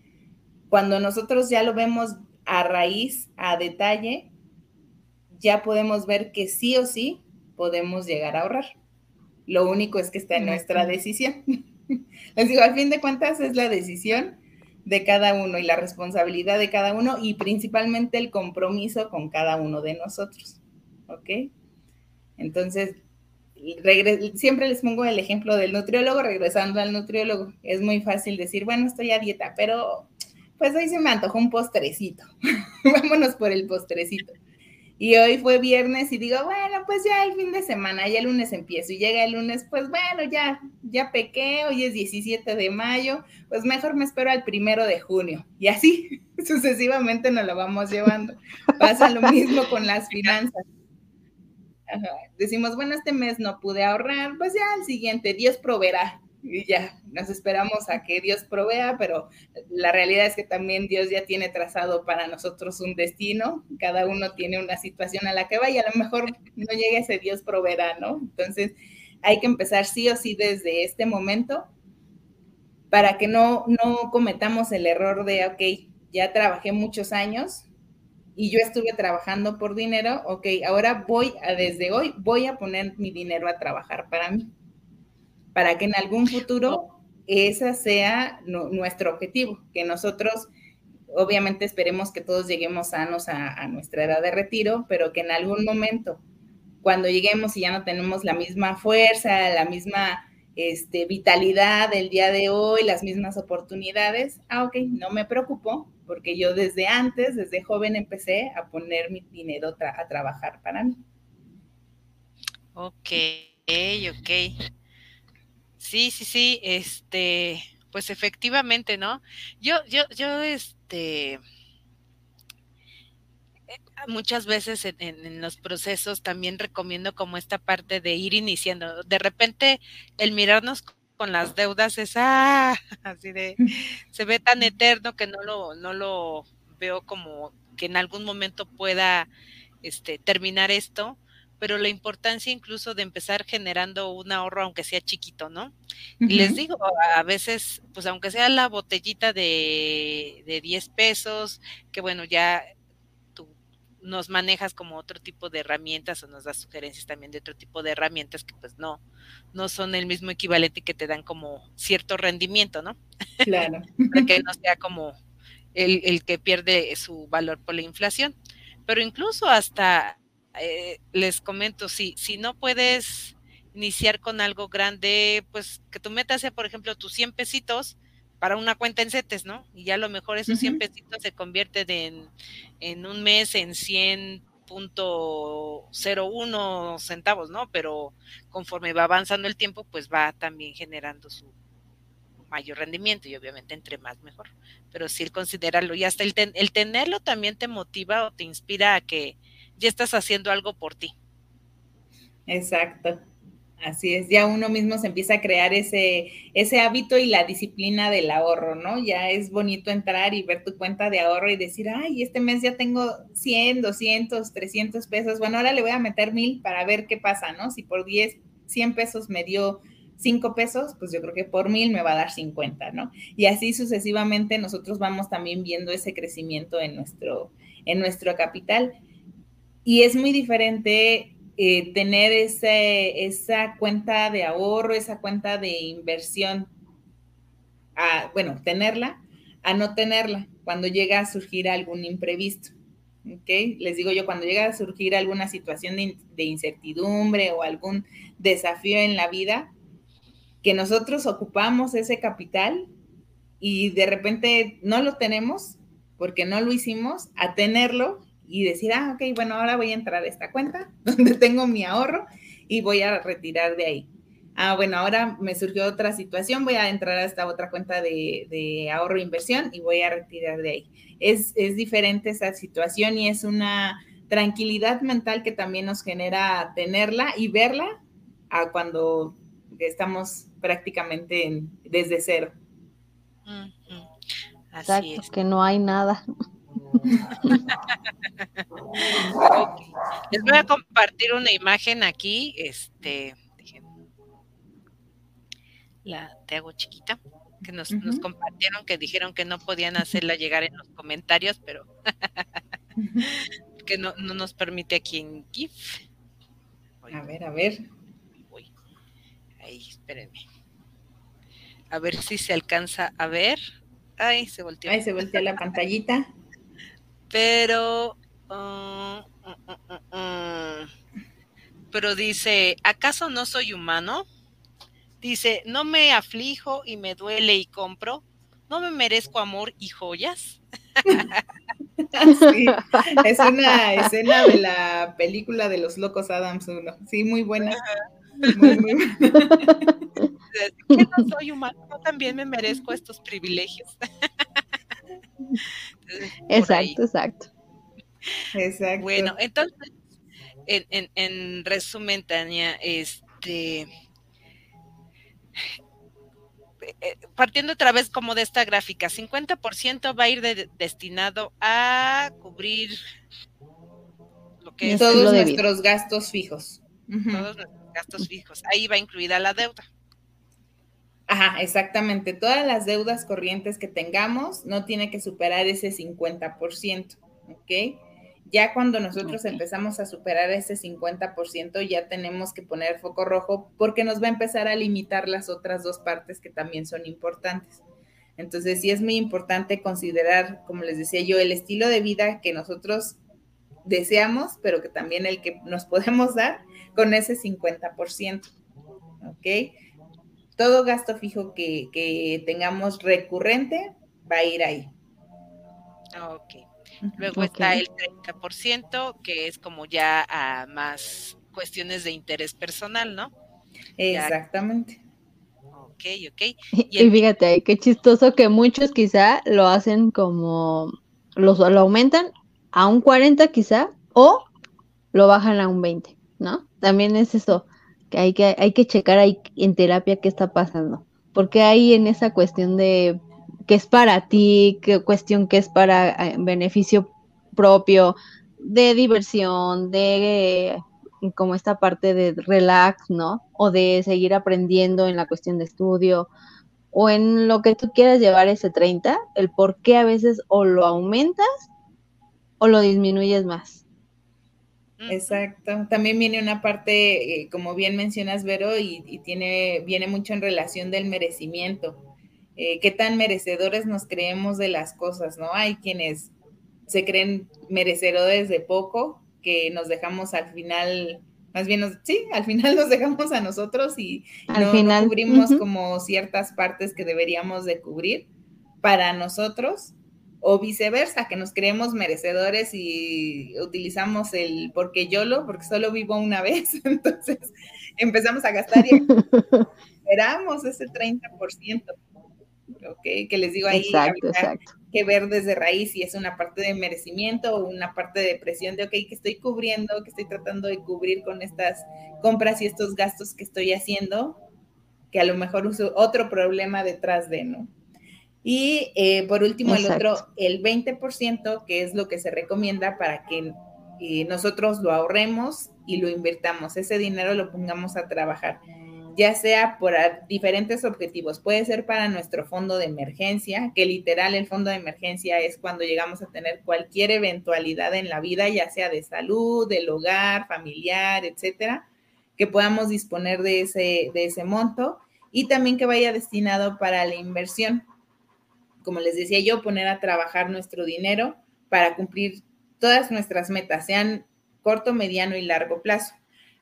cuando nosotros ya lo vemos a raíz, a detalle, ya podemos ver que sí o sí podemos llegar a ahorrar. Lo único es que está en nuestra decisión. (laughs) Les digo, al fin de cuentas es la decisión de cada uno y la responsabilidad de cada uno y principalmente el compromiso con cada uno de nosotros. ¿Ok? Entonces, siempre les pongo el ejemplo del nutriólogo, regresando al nutriólogo. Es muy fácil decir, bueno, estoy a dieta, pero pues hoy se me antojó un postrecito. (laughs) Vámonos por el postrecito. Y hoy fue viernes y digo, bueno, pues ya el fin de semana, ya el lunes empiezo. Y llega el lunes, pues bueno, ya, ya pequé, hoy es 17 de mayo, pues mejor me espero al primero de junio. Y así (laughs) sucesivamente nos lo vamos llevando. Pasa lo mismo con las finanzas. Decimos, bueno, este mes no pude ahorrar, pues ya el siguiente, Dios proveerá y ya nos esperamos a que Dios provea, pero la realidad es que también Dios ya tiene trazado para nosotros un destino, cada uno tiene una situación a la que va y a lo mejor no llegue ese Dios proveerá, ¿no? Entonces hay que empezar sí o sí desde este momento para que no, no cometamos el error de, ok, ya trabajé muchos años y yo estuve trabajando por dinero, ok, ahora voy a, desde hoy, voy a poner mi dinero a trabajar para mí para que en algún futuro ese sea nuestro objetivo, que nosotros obviamente esperemos que todos lleguemos sanos a, nuestra edad de retiro, pero que en algún momento, cuando lleguemos y ya no tenemos la misma fuerza, la misma este, vitalidad del día de hoy, las mismas oportunidades, ah, ok, no me preocupo, porque yo desde antes, desde joven, empecé a poner mi dinero a trabajar para mí. Ok, ok. Sí, sí, sí, este, pues efectivamente, ¿no? Yo, yo, yo, este, eh, muchas veces en, los procesos también recomiendo como esta parte de ir iniciando. De repente, el mirarnos con las deudas es, ah, (laughs) así de, (laughs) se ve tan eterno que no lo, no lo veo como que en algún momento pueda, este, terminar esto pero la importancia incluso de empezar generando un ahorro, aunque sea chiquito, ¿no? Y les digo, a veces, pues aunque sea la botellita de, de 10 pesos, que bueno, ya tú nos manejas como otro tipo de herramientas o nos das sugerencias también de otro tipo de herramientas que pues no, no son el mismo equivalente que te dan como cierto rendimiento, ¿no? Claro. (laughs) Para que no sea como el, el que pierde su valor por la inflación. Pero incluso hasta eh, les comento, si, si no puedes iniciar con algo grande, pues que tu meta sea, por ejemplo, tus 100 pesitos para una cuenta en CETES, ¿no? Y ya a lo mejor esos 100 pesitos se convierten en, en un mes en 100.01 centavos, ¿no? Pero conforme va avanzando el tiempo, pues va también generando su mayor rendimiento y obviamente entre más mejor. Pero sí el considerarlo y hasta el, el tenerlo también te motiva o te inspira a que ya estás haciendo algo por ti. Exacto. Así es, ya uno mismo se empieza a crear ese, ese hábito y la disciplina del ahorro, ¿no? Ya es bonito entrar y ver tu cuenta de ahorro y decir, ay, este mes ya tengo 100, 200, 300 pesos, bueno, ahora le voy a meter mil para ver qué pasa, ¿no? Si por 10, 100 pesos me dio 5 pesos, pues yo creo que por mil me va a dar 50, ¿no? Y así sucesivamente nosotros vamos también viendo ese crecimiento en nuestro, en nuestro capital. Y es muy diferente eh, tener ese, esa cuenta de ahorro, esa cuenta de inversión, a, bueno, tenerla, a no tenerla cuando llega a surgir algún imprevisto. ¿ok? Les digo yo, cuando llega a surgir alguna situación de, de incertidumbre o algún desafío en la vida, que nosotros ocupamos ese capital y de repente no lo tenemos porque no lo hicimos, a tenerlo y decir, ah, ok, bueno, ahora voy a entrar a esta cuenta (laughs) donde tengo mi ahorro y voy a retirar de ahí. Ah, bueno, ahora me surgió otra situación, voy a entrar a esta otra cuenta de, ahorro e inversión y voy a retirar de ahí. Es, es diferente esa situación y es una tranquilidad mental que también nos genera tenerla y verla a cuando estamos prácticamente desde cero. Así es. que no hay nada. Les voy a compartir una imagen aquí. Este, la te hago chiquita. Que nos, compartieron, que dijeron que no podían hacerla llegar en los comentarios, pero (laughs) que no, nos permite aquí en GIF. a ver, a ver. Ahí, espérenme. A ver si se alcanza a ver. Ay, se volteó. Ahí se volteó la pantallita. Pero, uh, uh, uh, pero dice, ¿acaso no soy humano? Dice, no me aflijo y me duele y compro. ¿No me merezco amor y joyas? sí, es una escena de la película de los locos Adams 1. Sí, muy buena. Muy, muy buena. Que no soy humano, yo también me merezco estos privilegios. Exacto, exacto. Exacto. Bueno, entonces, en, en, en resumen, Tania, este eh, partiendo otra vez como de esta gráfica, 50% va a ir destinado a cubrir lo que es todos nuestros gastos fijos. Todos nuestros gastos fijos. Ahí va incluida la deuda. Ajá, exactamente. Todas las deudas corrientes que tengamos no tiene que superar ese 50%, ¿ok? Ya cuando nosotros empezamos a superar ese 50%, ya tenemos que poner foco rojo porque nos va a empezar a limitar las otras dos partes que también son importantes. Entonces, sí es muy importante considerar, como les decía yo, el estilo de vida que nosotros deseamos, pero que también el que nos (laughs) podemos dar con ese 50%. ¿Ok? Todo gasto fijo que, que tengamos recurrente va a ir ahí. Ok. Luego está el 30%, que es como ya a más cuestiones de interés personal, ¿no? Exactamente. Ok, ok. (laughs) Y, fíjate, qué chistoso que muchos quizá lo hacen como, los, lo aumentan a un 40 quizá, o lo bajan a un 20, ¿no? También es eso, que hay que, hay que checar ahí en terapia qué está pasando. Porque hay en esa cuestión de que es para ti, qué cuestión que es para eh, beneficio propio, de diversión, de eh, como esta parte de relax, ¿no? O de seguir aprendiendo en la cuestión de estudio o en lo que tú quieras llevar ese 30, el por qué a veces o lo aumentas o lo disminuyes más. Exacto. También viene una parte, eh, como bien mencionas, Vero, y, y, tiene, viene mucho en relación del merecimiento. Eh, qué tan merecedores nos creemos de las cosas, ¿no? Hay quienes se creen merecedores de poco, que nos dejamos al final, más bien, sí, al final (laughs) nos dejamos a nosotros y no, cubrimos como ciertas partes que deberíamos de cubrir para nosotros o viceversa, que nos creemos merecedores y utilizamos el porque yo lo, porque solo vivo una vez, (laughs) entonces empezamos a gastar y esperamos ese 30%. ¿ok? Que les digo ahí que ver desde raíz si es una parte de merecimiento o una parte de presión de, ok, que estoy cubriendo, que estoy tratando de cubrir con estas compras y estos gastos que estoy haciendo, que a lo mejor uso otro problema detrás de, ¿no? Y eh, por último, el otro, el 20%, que es lo que se recomienda para que eh, nosotros lo ahorremos y lo invirtamos, ese dinero lo pongamos a trabajar ya sea por diferentes objetivos. Puede ser para nuestro fondo de emergencia, que literal el fondo de emergencia es cuando llegamos a tener cualquier eventualidad en la vida, ya sea de salud, del hogar, familiar, etcétera, que podamos disponer de ese, de ese monto y también que vaya destinado para la inversión. Como les decía yo, poner a trabajar nuestro dinero para cumplir todas nuestras metas, sean corto, mediano y largo plazo.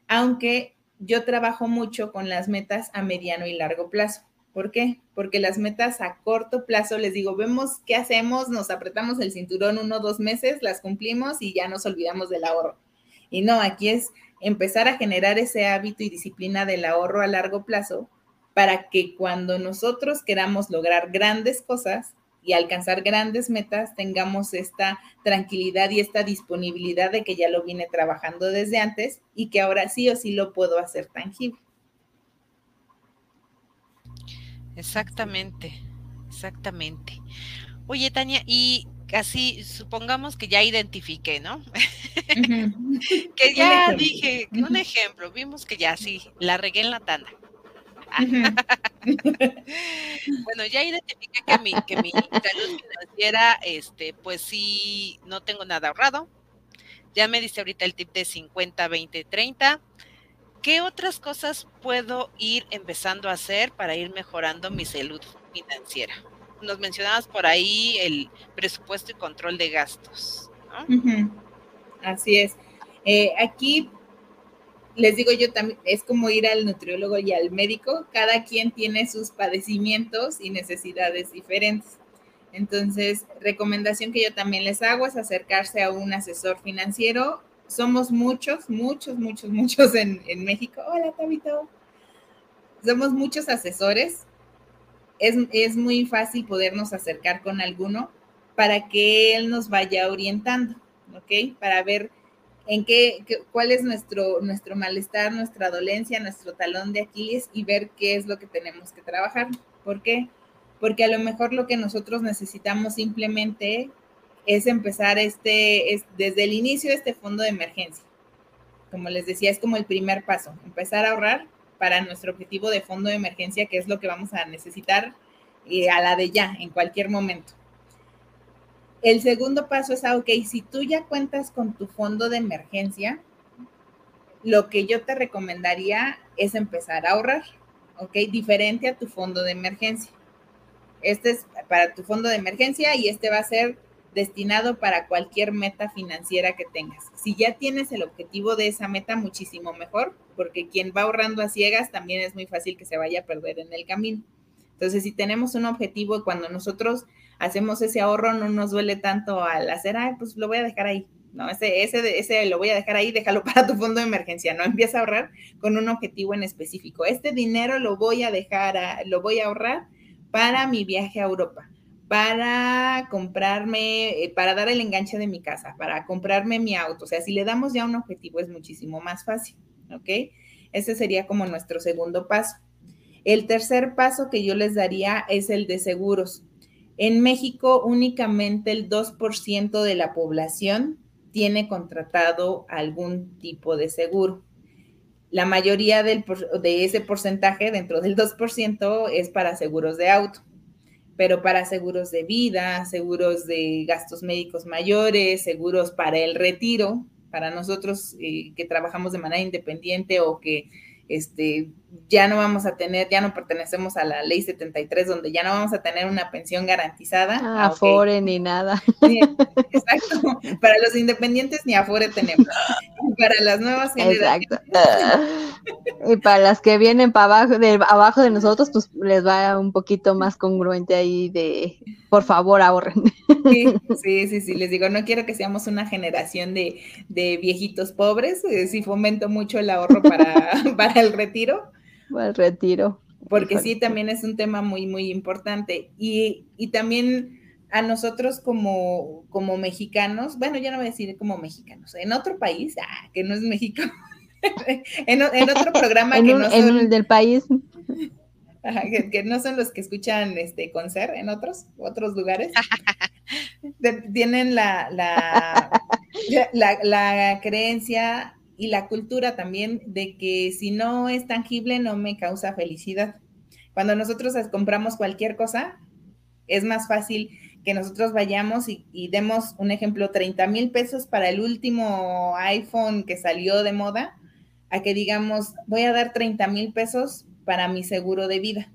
Aunque yo trabajo mucho con las metas a mediano y largo plazo. ¿Por qué? Porque las metas a corto plazo, les digo, vemos qué hacemos, nos apretamos el cinturón uno o dos meses, las cumplimos y ya nos olvidamos del ahorro. Y no, aquí es empezar a generar ese hábito y disciplina del ahorro a largo plazo para que cuando nosotros queramos lograr grandes cosas, y alcanzar grandes metas, tengamos esta tranquilidad y esta disponibilidad de que ya lo vine trabajando desde antes y que ahora sí o sí lo puedo hacer tangible. Exactamente, exactamente. Oye, Tania, y así supongamos que ya identifiqué, ¿no? (laughs) que ya dije, un ejemplo, vimos que ya sí, la regué en la tanda. Bueno, ya identifiqué que mi, que mi salud financiera, este, pues sí, no tengo nada ahorrado. Ya me dice ahorita el tip de 50, 20, 30. ¿Qué otras cosas puedo ir empezando a hacer para ir mejorando mi salud financiera? Nos mencionabas por ahí el presupuesto y control de gastos. Así es. Eh, aquí les digo yo también, es como ir al nutriólogo y al médico, cada quien tiene sus padecimientos y necesidades diferentes. Entonces, recomendación que yo también les hago es acercarse a un asesor financiero. Somos muchos, muchos, muchos, (laughs) muchos en, en México. Hola, Tabito. Somos muchos asesores. Es, es muy fácil podernos acercar con alguno para que él nos vaya orientando, ¿ok? Para ver en qué, cuál es nuestro, nuestro malestar, nuestra dolencia, nuestro talón de Aquiles y ver qué es lo que tenemos que trabajar. ¿Por qué? Porque a lo mejor lo que nosotros necesitamos simplemente es empezar este, es, desde el inicio este fondo de emergencia. Como les decía, es como el primer paso, empezar a ahorrar para nuestro objetivo de fondo de emergencia, que es lo que vamos a necesitar eh, a la de ya, en cualquier momento. El segundo paso es, ah, ok, si tú ya cuentas con tu fondo de emergencia, lo que yo te recomendaría es empezar a ahorrar, ok, diferente a tu fondo de emergencia. Este es para tu fondo de emergencia y este va a ser destinado para cualquier meta financiera que tengas. Si ya tienes el objetivo de esa meta, muchísimo mejor, porque quien va ahorrando a ciegas también es muy fácil que se vaya a perder en el camino. Entonces, si tenemos un objetivo cuando nosotros hacemos ese ahorro, no nos duele tanto al hacer, ay, pues lo voy a dejar ahí. No, ese, ese, ese lo voy a dejar ahí, déjalo (laughs) para tu fondo de emergencia, no empieza a ahorrar con un objetivo en específico. Este dinero lo voy a dejar, lo voy a ahorrar para mi viaje a Europa, para comprarme, eh, para dar el enganche de mi casa, para comprarme mi auto. O sea, si le damos ya un objetivo es muchísimo más fácil, ¿ok? Ese sería como nuestro segundo paso. El tercer paso que yo les daría es el de seguros. En México, únicamente el 2% de la población tiene contratado algún tipo de seguro. La mayoría de ese porcentaje, dentro del 2%, es para seguros de auto, pero para seguros de vida, seguros de gastos médicos mayores, seguros para el retiro, para nosotros eh, que trabajamos de manera independiente o que este, ya no vamos a tener, ya no pertenecemos a la ley 73, donde ya no vamos a tener una pensión garantizada. Ah, Afore ni nada. (laughs) exacto. Para los independientes ni Afore tenemos. Para las nuevas generaciones. Y para las que vienen para abajo de, abajo de nosotros, pues les va un poquito más congruente ahí de, por favor, ahorren. (laughs) Sí, sí, sí, les digo, no quiero que seamos una generación de, de viejitos pobres, eh, sí fomento mucho el ahorro para, (laughs) para el retiro. Para el retiro. Porque sí, también es un tema muy, muy importante. Y, y también a nosotros como, como mexicanos, bueno, ya no voy a decir como mexicanos, en otro país, ah, que no es México, (laughs) en, en, otro programa que no son... En el del país. (laughs) que, que, no son los que escuchan este ser en otros, otros lugares. (laughs) tienen la, la, la, la creencia y la cultura también de que si no es tangible no me causa felicidad. Cuando nosotros compramos cualquier cosa, es más fácil que nosotros vayamos y, y, demos un ejemplo, 30 mil pesos para el último iPhone que salió de moda, a que digamos, voy a dar 30 mil pesos para mi seguro de vida,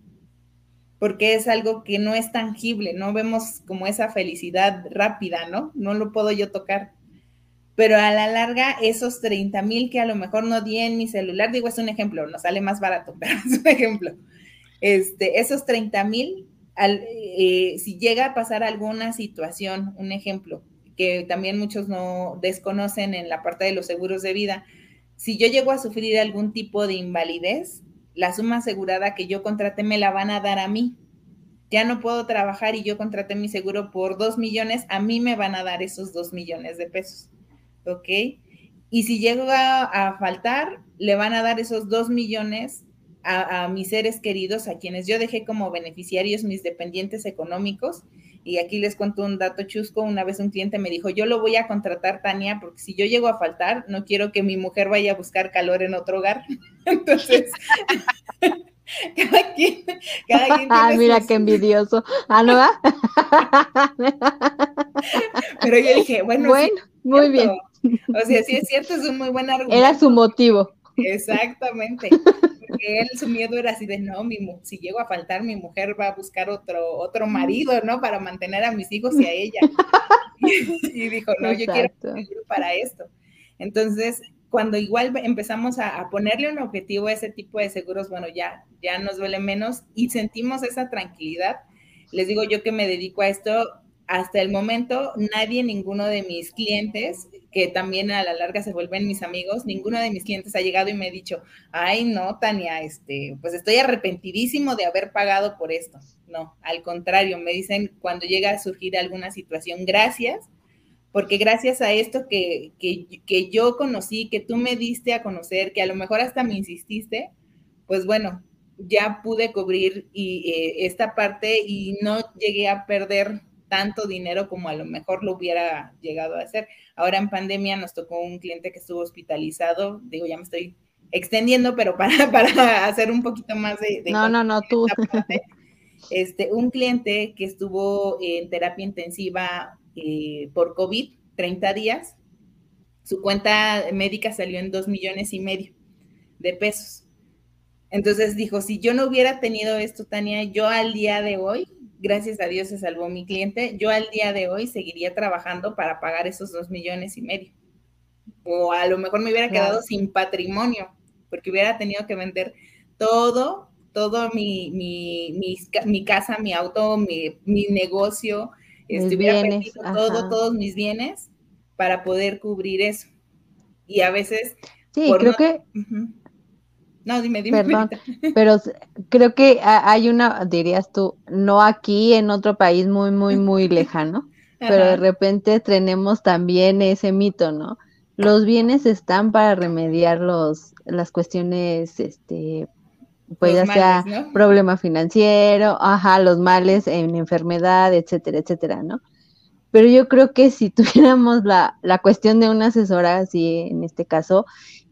porque es algo que no es tangible, no vemos como esa felicidad rápida, ¿no? No lo puedo yo tocar pero a la larga esos 30 mil que a lo mejor no di en mi celular, digo, es un ejemplo, no sale más barato, (laughs) pero es un ejemplo. Este, esos 30 mil, eh, si llega a pasar alguna situación, un ejemplo, que también muchos no desconocen en la parte de los seguros de vida, si yo llego a sufrir algún tipo de invalidez, la suma asegurada que yo contraté me la van a dar a mí. Ya no puedo trabajar y yo contraté mi seguro por dos millones, a mí me van a dar esos dos millones de pesos. ¿ok? Y si llega a, faltar, le van a dar esos dos millones a, mis seres queridos, a quienes yo dejé como beneficiarios, mis dependientes económicos. Y aquí les cuento un dato chusco. Una vez un cliente me dijo, yo lo voy a contratar, Tania, porque si yo llego a faltar, no quiero que mi mujer vaya a buscar calor en otro hogar. (laughs) Entonces, (laughs) cada quien, cada quien Ah, mira qué envidioso. Ah, ¿no va? (laughs) Pero yo dije, bueno, bueno muy bien. O sea, sí es cierto, es un muy buen argumento. Era su motivo. Exactamente. Porque él, su miedo era así de, no, mi, si llego a faltar, mi mujer va a buscar otro, otro marido, ¿no? Para mantener a mis hijos y a ella. (laughs) y, dijo, no, yo quiero para esto. Entonces, cuando igual empezamos a, a, ponerle un objetivo a ese tipo de seguros, bueno, ya, ya nos duele menos y sentimos esa tranquilidad. les digo yo que me dedico a esto, hasta el momento nadie, ninguno de mis clientes, que también a la larga se vuelven mis amigos, ninguno de mis clientes ha llegado y me ha dicho, ay, no, Tania, este, pues estoy arrepentidísimo de haber pagado por esto. No, al contrario, me dicen cuando llega a surgir alguna situación, gracias, porque gracias a esto que, que yo conocí, que tú me diste a conocer, que a lo mejor hasta me insististe, pues bueno, ya pude cubrir eh, esta parte y no llegué a perder tanto dinero como a lo mejor lo hubiera llegado a hacer. Ahora en pandemia nos tocó un cliente que estuvo hospitalizado, digo, ya me estoy extendiendo, pero para, (laughs) para hacer un poquito más de... no, no, no, tú. este, un cliente que estuvo en terapia intensiva eh, por COVID, 30 días, su cuenta médica salió en dos millones y medio de pesos. Entonces dijo, si yo no hubiera tenido esto, Tania, yo al día de hoy, gracias a Dios se salvó mi cliente, yo al día de hoy seguiría trabajando para pagar esos dos millones y medio. O a lo mejor me hubiera quedado sin patrimonio, porque hubiera tenido que vender todo, todo mi, mi, casa, mi auto, mi, negocio, este, hubiera vendido todo, todos mis bienes para poder cubrir eso. Y a veces... Sí, creo que... No, dime, dime. Perdón, (laughs) pero creo que hay una, dirías tú, no aquí, en otro país muy, muy, muy (laughs) lejano, pero de repente tenemos también ese mito, ¿no? Los bienes están para remediar los, las cuestiones, este, pues ya sea problema financiero, ajá, los males en enfermedad, etcétera, etcétera, ¿no? Pero yo creo que si (laughs) tuviéramos la, la cuestión de una asesora, así en este caso,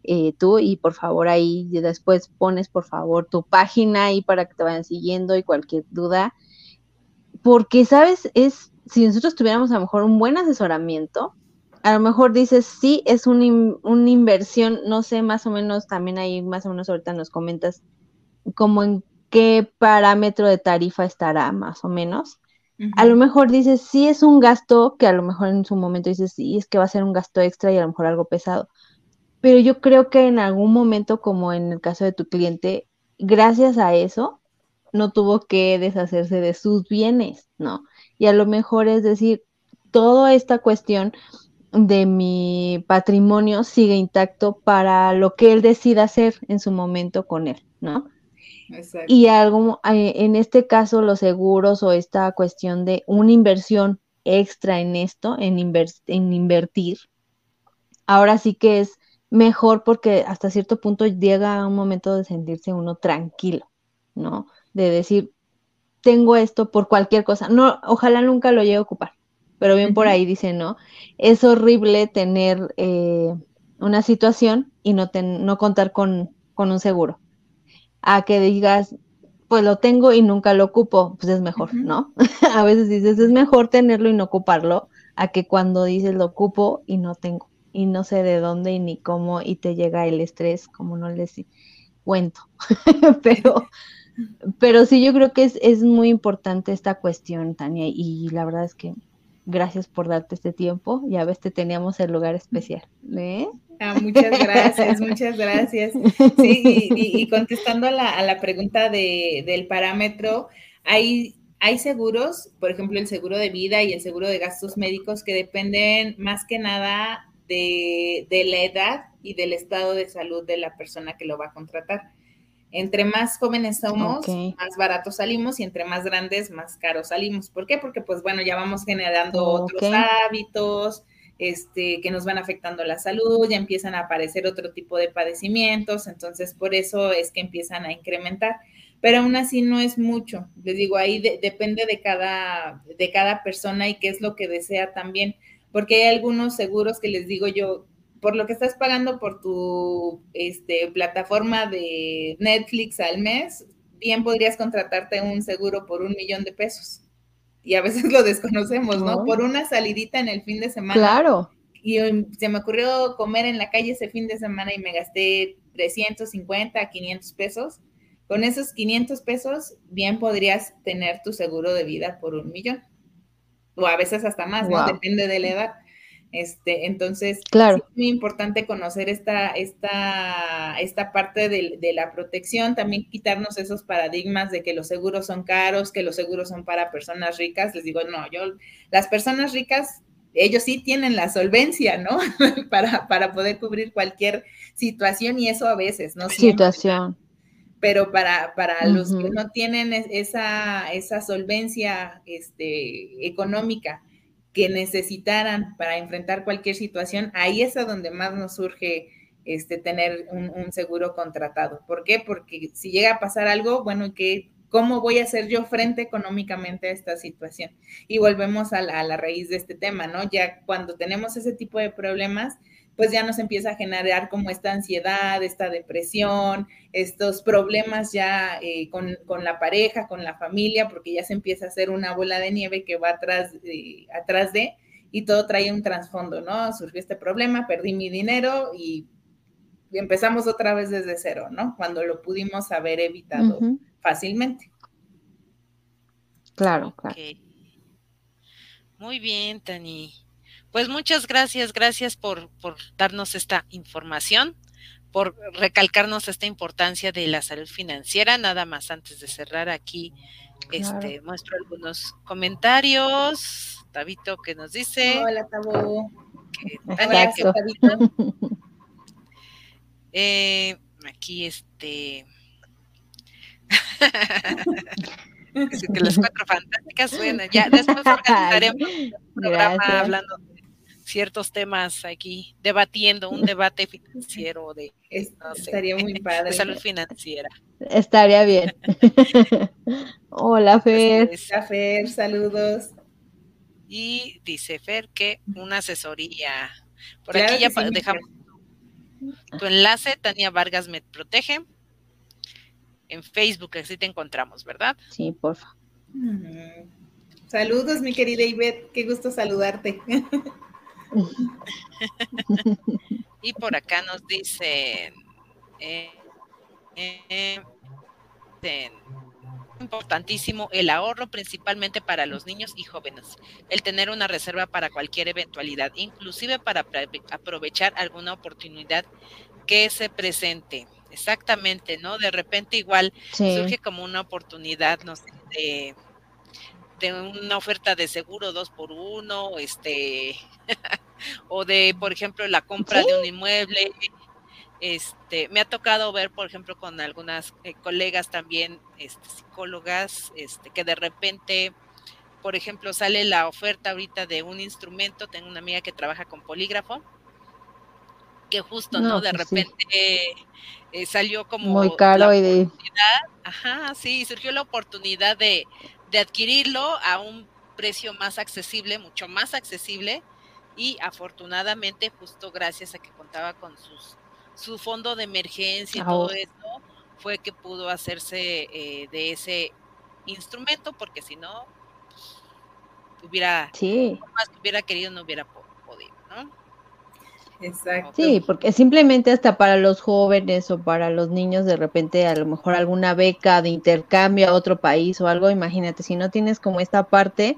eh, tú y por favor ahí después pones por favor tu página ahí para que te vayan siguiendo y cualquier duda. Porque, ¿sabes? Es, si nosotros tuviéramos a lo mejor un buen asesoramiento, a lo mejor dices, sí, es un, una inversión, no sé, más o menos, también ahí más o menos ahorita nos comentas como en qué parámetro de tarifa estará más o menos. A lo mejor dices, sí es un gasto que a lo mejor en su momento dices, sí, es que va a ser un gasto extra y a lo mejor algo pesado pero yo creo que en algún momento, como en el caso de tu cliente, gracias a eso, no tuvo que deshacerse de sus bienes, ¿no? Y a lo mejor es decir, toda esta cuestión de mi patrimonio sigue intacto para lo que él decida hacer en su momento con él, ¿no? Exacto. Y algo, eh, en este caso, los seguros o esta cuestión de una inversión extra en esto, en, en invertir, ahora sí que es mejor porque hasta cierto punto llega un momento de sentirse uno tranquilo, ¿no? De decir, tengo esto por cualquier cosa. No, ojalá nunca lo llegue a ocupar, pero bien por ahí dice, ¿no? Es horrible tener eh, una situación y no, no contar con, con un seguro. A que digas, pues lo tengo y nunca lo ocupo, pues es mejor, ¿no? (laughs) a veces dices, es mejor tenerlo y no ocuparlo, a que cuando dices lo ocupo y no tengo y no sé de dónde y ni cómo y te llega el estrés, como no les cuento. (laughs) pero, pero sí, yo creo que es, es muy importante esta cuestión, Tania, y la verdad es que gracias por darte este tiempo. Ya ves, te teníamos el lugar especial. ¿eh? Ah, muchas gracias, muchas gracias. Sí, y, contestando a la, a la pregunta de, del parámetro, hay, hay seguros, por ejemplo, el seguro de vida y el seguro de gastos médicos que dependen más que nada de, la edad y del estado de salud de la persona que lo va a contratar. Entre más jóvenes somos, más baratos salimos y entre más grandes, más caros salimos. ¿Por qué? Porque pues bueno, ya vamos generando otros hábitos, este, que nos van afectando la salud, ya empiezan a aparecer otro tipo de padecimientos, entonces por eso es que empiezan a incrementar. Pero aún así no es mucho. Les digo, ahí depende de cada, de cada persona y qué es lo que desea también porque hay algunos seguros que les digo yo, por lo que estás pagando por tu este, plataforma de Netflix al mes, bien podrías contratarte un seguro por un millón de pesos. Y a veces (laughs) lo desconocemos, ¿no? Por una salidita en el fin de semana. Claro. Y se me ocurrió comer en la calle ese fin de semana y me gasté 350 500 pesos. Con esos 500 pesos, bien podrías tener tu seguro de vida por un millón o a veces hasta más, ¿no? Depende de la edad. Este, entonces, claro. es muy importante conocer esta, esta, esta parte de, de, la protección, también quitarnos esos paradigmas de que los seguros son caros, que los seguros son para personas ricas. Les digo, no, yo, las personas ricas, ellos sí tienen la solvencia, ¿no? (laughs) para, para poder cubrir cualquier situación y eso a veces, ¿no? situación. Pero para, para los que no tienen esa, esa solvencia este, económica, que necesitaran para enfrentar cualquier situación, ahí es a donde más nos surge este, tener un, seguro contratado. ¿Por qué? Porque si llega a pasar algo, bueno, ¿qué, ¿cómo voy a hacer yo frente económicamente a esta situación? Y volvemos a la, a la raíz de este tema, ¿no? Ya cuando tenemos ese tipo de problemas, pues ya nos empieza a generar como esta ansiedad, esta depresión, estos problemas ya eh, con, la pareja, con la familia, porque ya se empieza a hacer una bola de nieve que va atrás, atrás de, y todo trae un trasfondo, ¿no? Surgió este problema, perdí mi dinero y empezamos otra vez desde cero, ¿no? Cuando lo pudimos haber evitado fácilmente. Claro, claro. Muy bien, Tani. Pues muchas gracias, gracias por, por darnos esta información, por recalcarnos esta importancia de la salud financiera. Nada más antes de cerrar aquí, este, muestro algunos comentarios. Tabito que nos dice. Hola, Tabo. eh, aquí este. (laughs) que las cuatro fantásticas suenan. Ya después organizaremos (laughs) un programa hablando de ciertos temas aquí, debatiendo un debate (laughs) financiero de, Estaría muy (laughs) padre. salud financiera. Estaría bien. (laughs) Hola, Fer. Hola, Fer, saludos. Y dice Fer que una asesoría. Por aquí ya dejamos tu enlace, Tania Vargas me protege. En Facebook, así te encontramos, ¿verdad? Sí, porfa. Saludos, mi querida Ivette, qué gusto saludarte. Y por acá nos dicen, eh, eh, importantísimo el ahorro principalmente para los niños y jóvenes, el tener una reserva para cualquier eventualidad, inclusive para aprovechar alguna oportunidad que se presente. Exactamente, ¿no? De repente igual surge como una oportunidad, no sé, de de una oferta de seguro dos por uno, este, (laughs) o de, por ejemplo, la compra de un inmueble. Este, me ha tocado ver, por ejemplo, con algunas eh, colegas también, este, psicólogas, este, que de repente, por ejemplo, sale la oferta ahorita de un instrumento. Tengo una amiga que trabaja con polígrafo, que justo, ¿no? De repente eh, salió como muy caro y de ajá, sí, surgió la oportunidad de, de adquirirlo a un precio más accesible, mucho más accesible. Y afortunadamente justo gracias a que contaba con sus su fondo de emergencia y todo eso fue que pudo hacerse eh, de ese instrumento porque si no pues, hubiera más que hubiera querido no hubiera podido, ¿no? Exacto. Sí, porque simplemente hasta para los jóvenes o para los niños de repente a lo mejor alguna beca de intercambio a otro país o algo, imagínate, si no tienes como esta parte,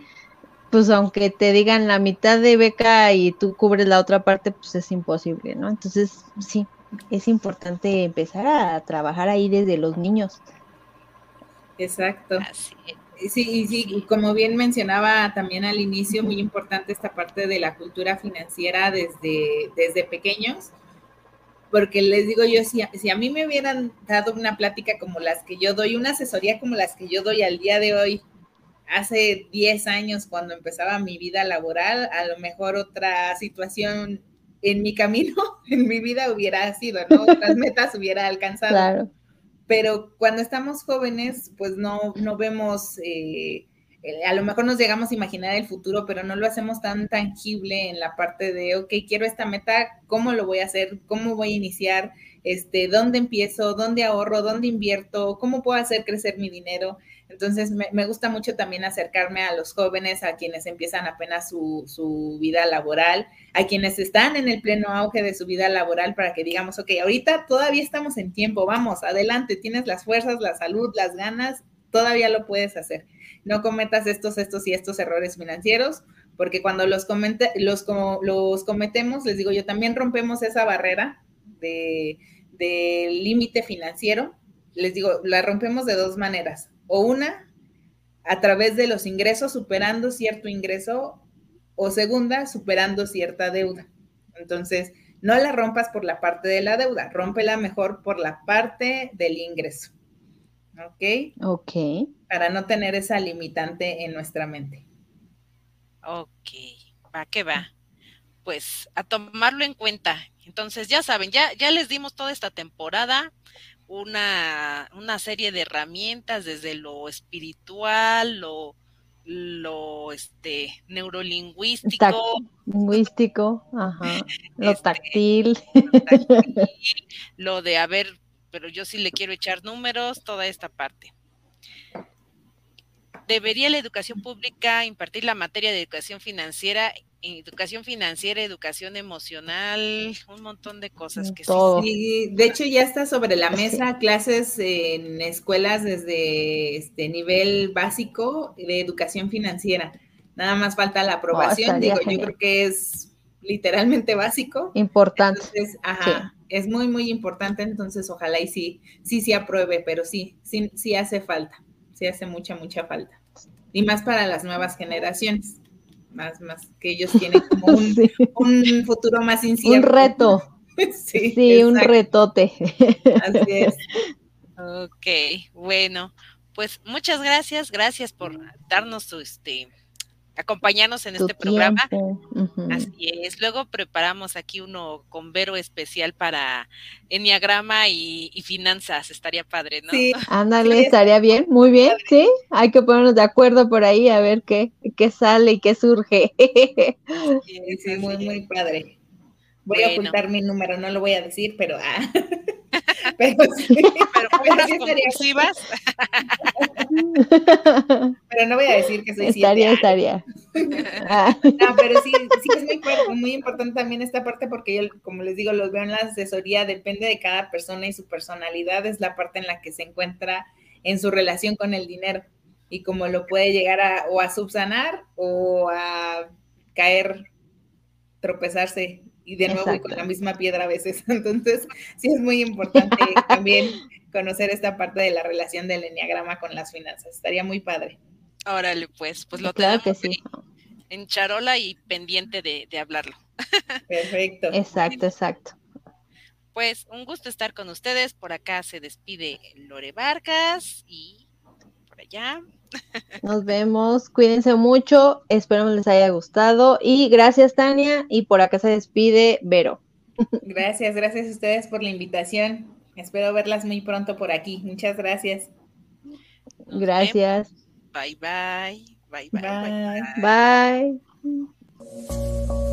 pues aunque te digan la mitad de beca y tú cubres la otra parte, pues es imposible, ¿no? Entonces, sí, es importante empezar a trabajar ahí desde los niños. Exacto. Sí, y sí, como bien mencionaba también al inicio, muy importante esta parte de la cultura financiera desde, desde pequeños, porque les digo yo, si, si a mí me hubieran dado una plática como las que yo doy, una asesoría como las que yo doy al día de hoy, hace 10 años cuando empezaba mi vida laboral, a lo mejor otra situación en mi camino, (laughs) en mi vida hubiera sido, ¿no? Otras metas hubiera alcanzado. Claro pero cuando estamos jóvenes, pues no, no vemos, eh, eh, a lo mejor nos llegamos a imaginar el futuro, pero no lo hacemos tan tangible en la parte de, ok, quiero esta meta, ¿cómo lo voy a hacer? ¿Cómo voy a iniciar? Este, ¿Dónde empiezo? ¿Dónde ahorro? ¿Dónde invierto? ¿Cómo puedo hacer crecer mi dinero? Entonces, me, gusta mucho también acercarme a los jóvenes, a quienes empiezan apenas su, vida laboral, a quienes están en el pleno auge de su vida laboral, para que digamos, ok, ahorita todavía estamos en tiempo, vamos, adelante, tienes las fuerzas, la salud, las ganas, todavía lo puedes hacer. No cometas estos, estos y estos errores financieros, porque cuando los, comete, los, cometemos, les digo yo, también rompemos esa barrera de, límite financiero. Les digo, la rompemos de dos maneras. O una, a través de los ingresos, superando cierto ingreso, o segunda, superando cierta deuda. Entonces, no la rompas por la parte de la deuda, rómpela mejor por la parte del ingreso. ¿Ok? Ok. Para no tener esa limitante en nuestra mente. Ok, va que va. Pues a tomarlo en cuenta. Entonces, ya saben, ya, ya les dimos toda esta temporada una, una serie de herramientas desde lo espiritual, lo, lo este neurolingüístico. Lingüístico ajá lo este, táctil lo de a ver pero yo sí le quiero echar números toda esta parte. Debería la educación pública impartir la materia de educación financiera educación financiera, educación emocional, un montón de cosas que sí. De hecho, ya está sobre la mesa clases en escuelas desde este nivel básico de educación financiera. Nada más falta la oh, aprobación. Digo, yo creo que es literalmente básico. Importante. Entonces, ajá, es muy, muy importante. Entonces, ojalá y sí, sí, sí apruebe, pero sí, sí, sí hace falta. Sí hace mucha, mucha falta. Y más para las nuevas generaciones más, más que ellos tienen como un, (laughs) futuro más incierto. Un reto. (laughs) sí, un retote. Así es. Ok, bueno, pues muchas gracias, gracias por darnos su este acompañarnos en este programa. Así es. Luego preparamos aquí uno con Vero especial para Enneagrama y, finanzas. Estaría padre, ¿no? Sí, (laughs) ándale, estaría bien, muy bien, sí. Hay que ponernos de acuerdo por ahí a ver qué, qué sale y qué surge. Sí, muy, muy padre. Voy a ocultar mi número, no lo voy a decir, pero... Ah. (laughs) (laughs) pero sí, pero, (laughs) pero no voy a decir que soy Estaría, estaría. (laughs) No, pero sí, sí es muy, muy importante también esta parte porque yo, como les digo, los veo en la asesoría, depende de cada persona y su personalidad es la parte en la que se encuentra en su relación con el dinero y cómo lo puede llegar a o a subsanar o a caer, tropezarse y de nuevo con la misma piedra a veces. (laughs) Entonces, sí es muy importante (laughs) también conocer esta parte de la relación del enneagrama con las finanzas. Estaría muy padre. Órale, pues, pues lo claro que sí. en charola y pendiente de, de hablarlo. (laughs) Perfecto. Exacto, exacto. Pues un gusto estar con ustedes. Por acá se despide Lore Vargas y por allá nos vemos, cuídense mucho, espero les haya gustado y gracias Tania y por acá se despide Vero. Gracias, gracias a ustedes por la invitación. Espero verlas muy pronto por aquí. Muchas gracias. Gracias. Bye bye. Bye bye. Bye. bye.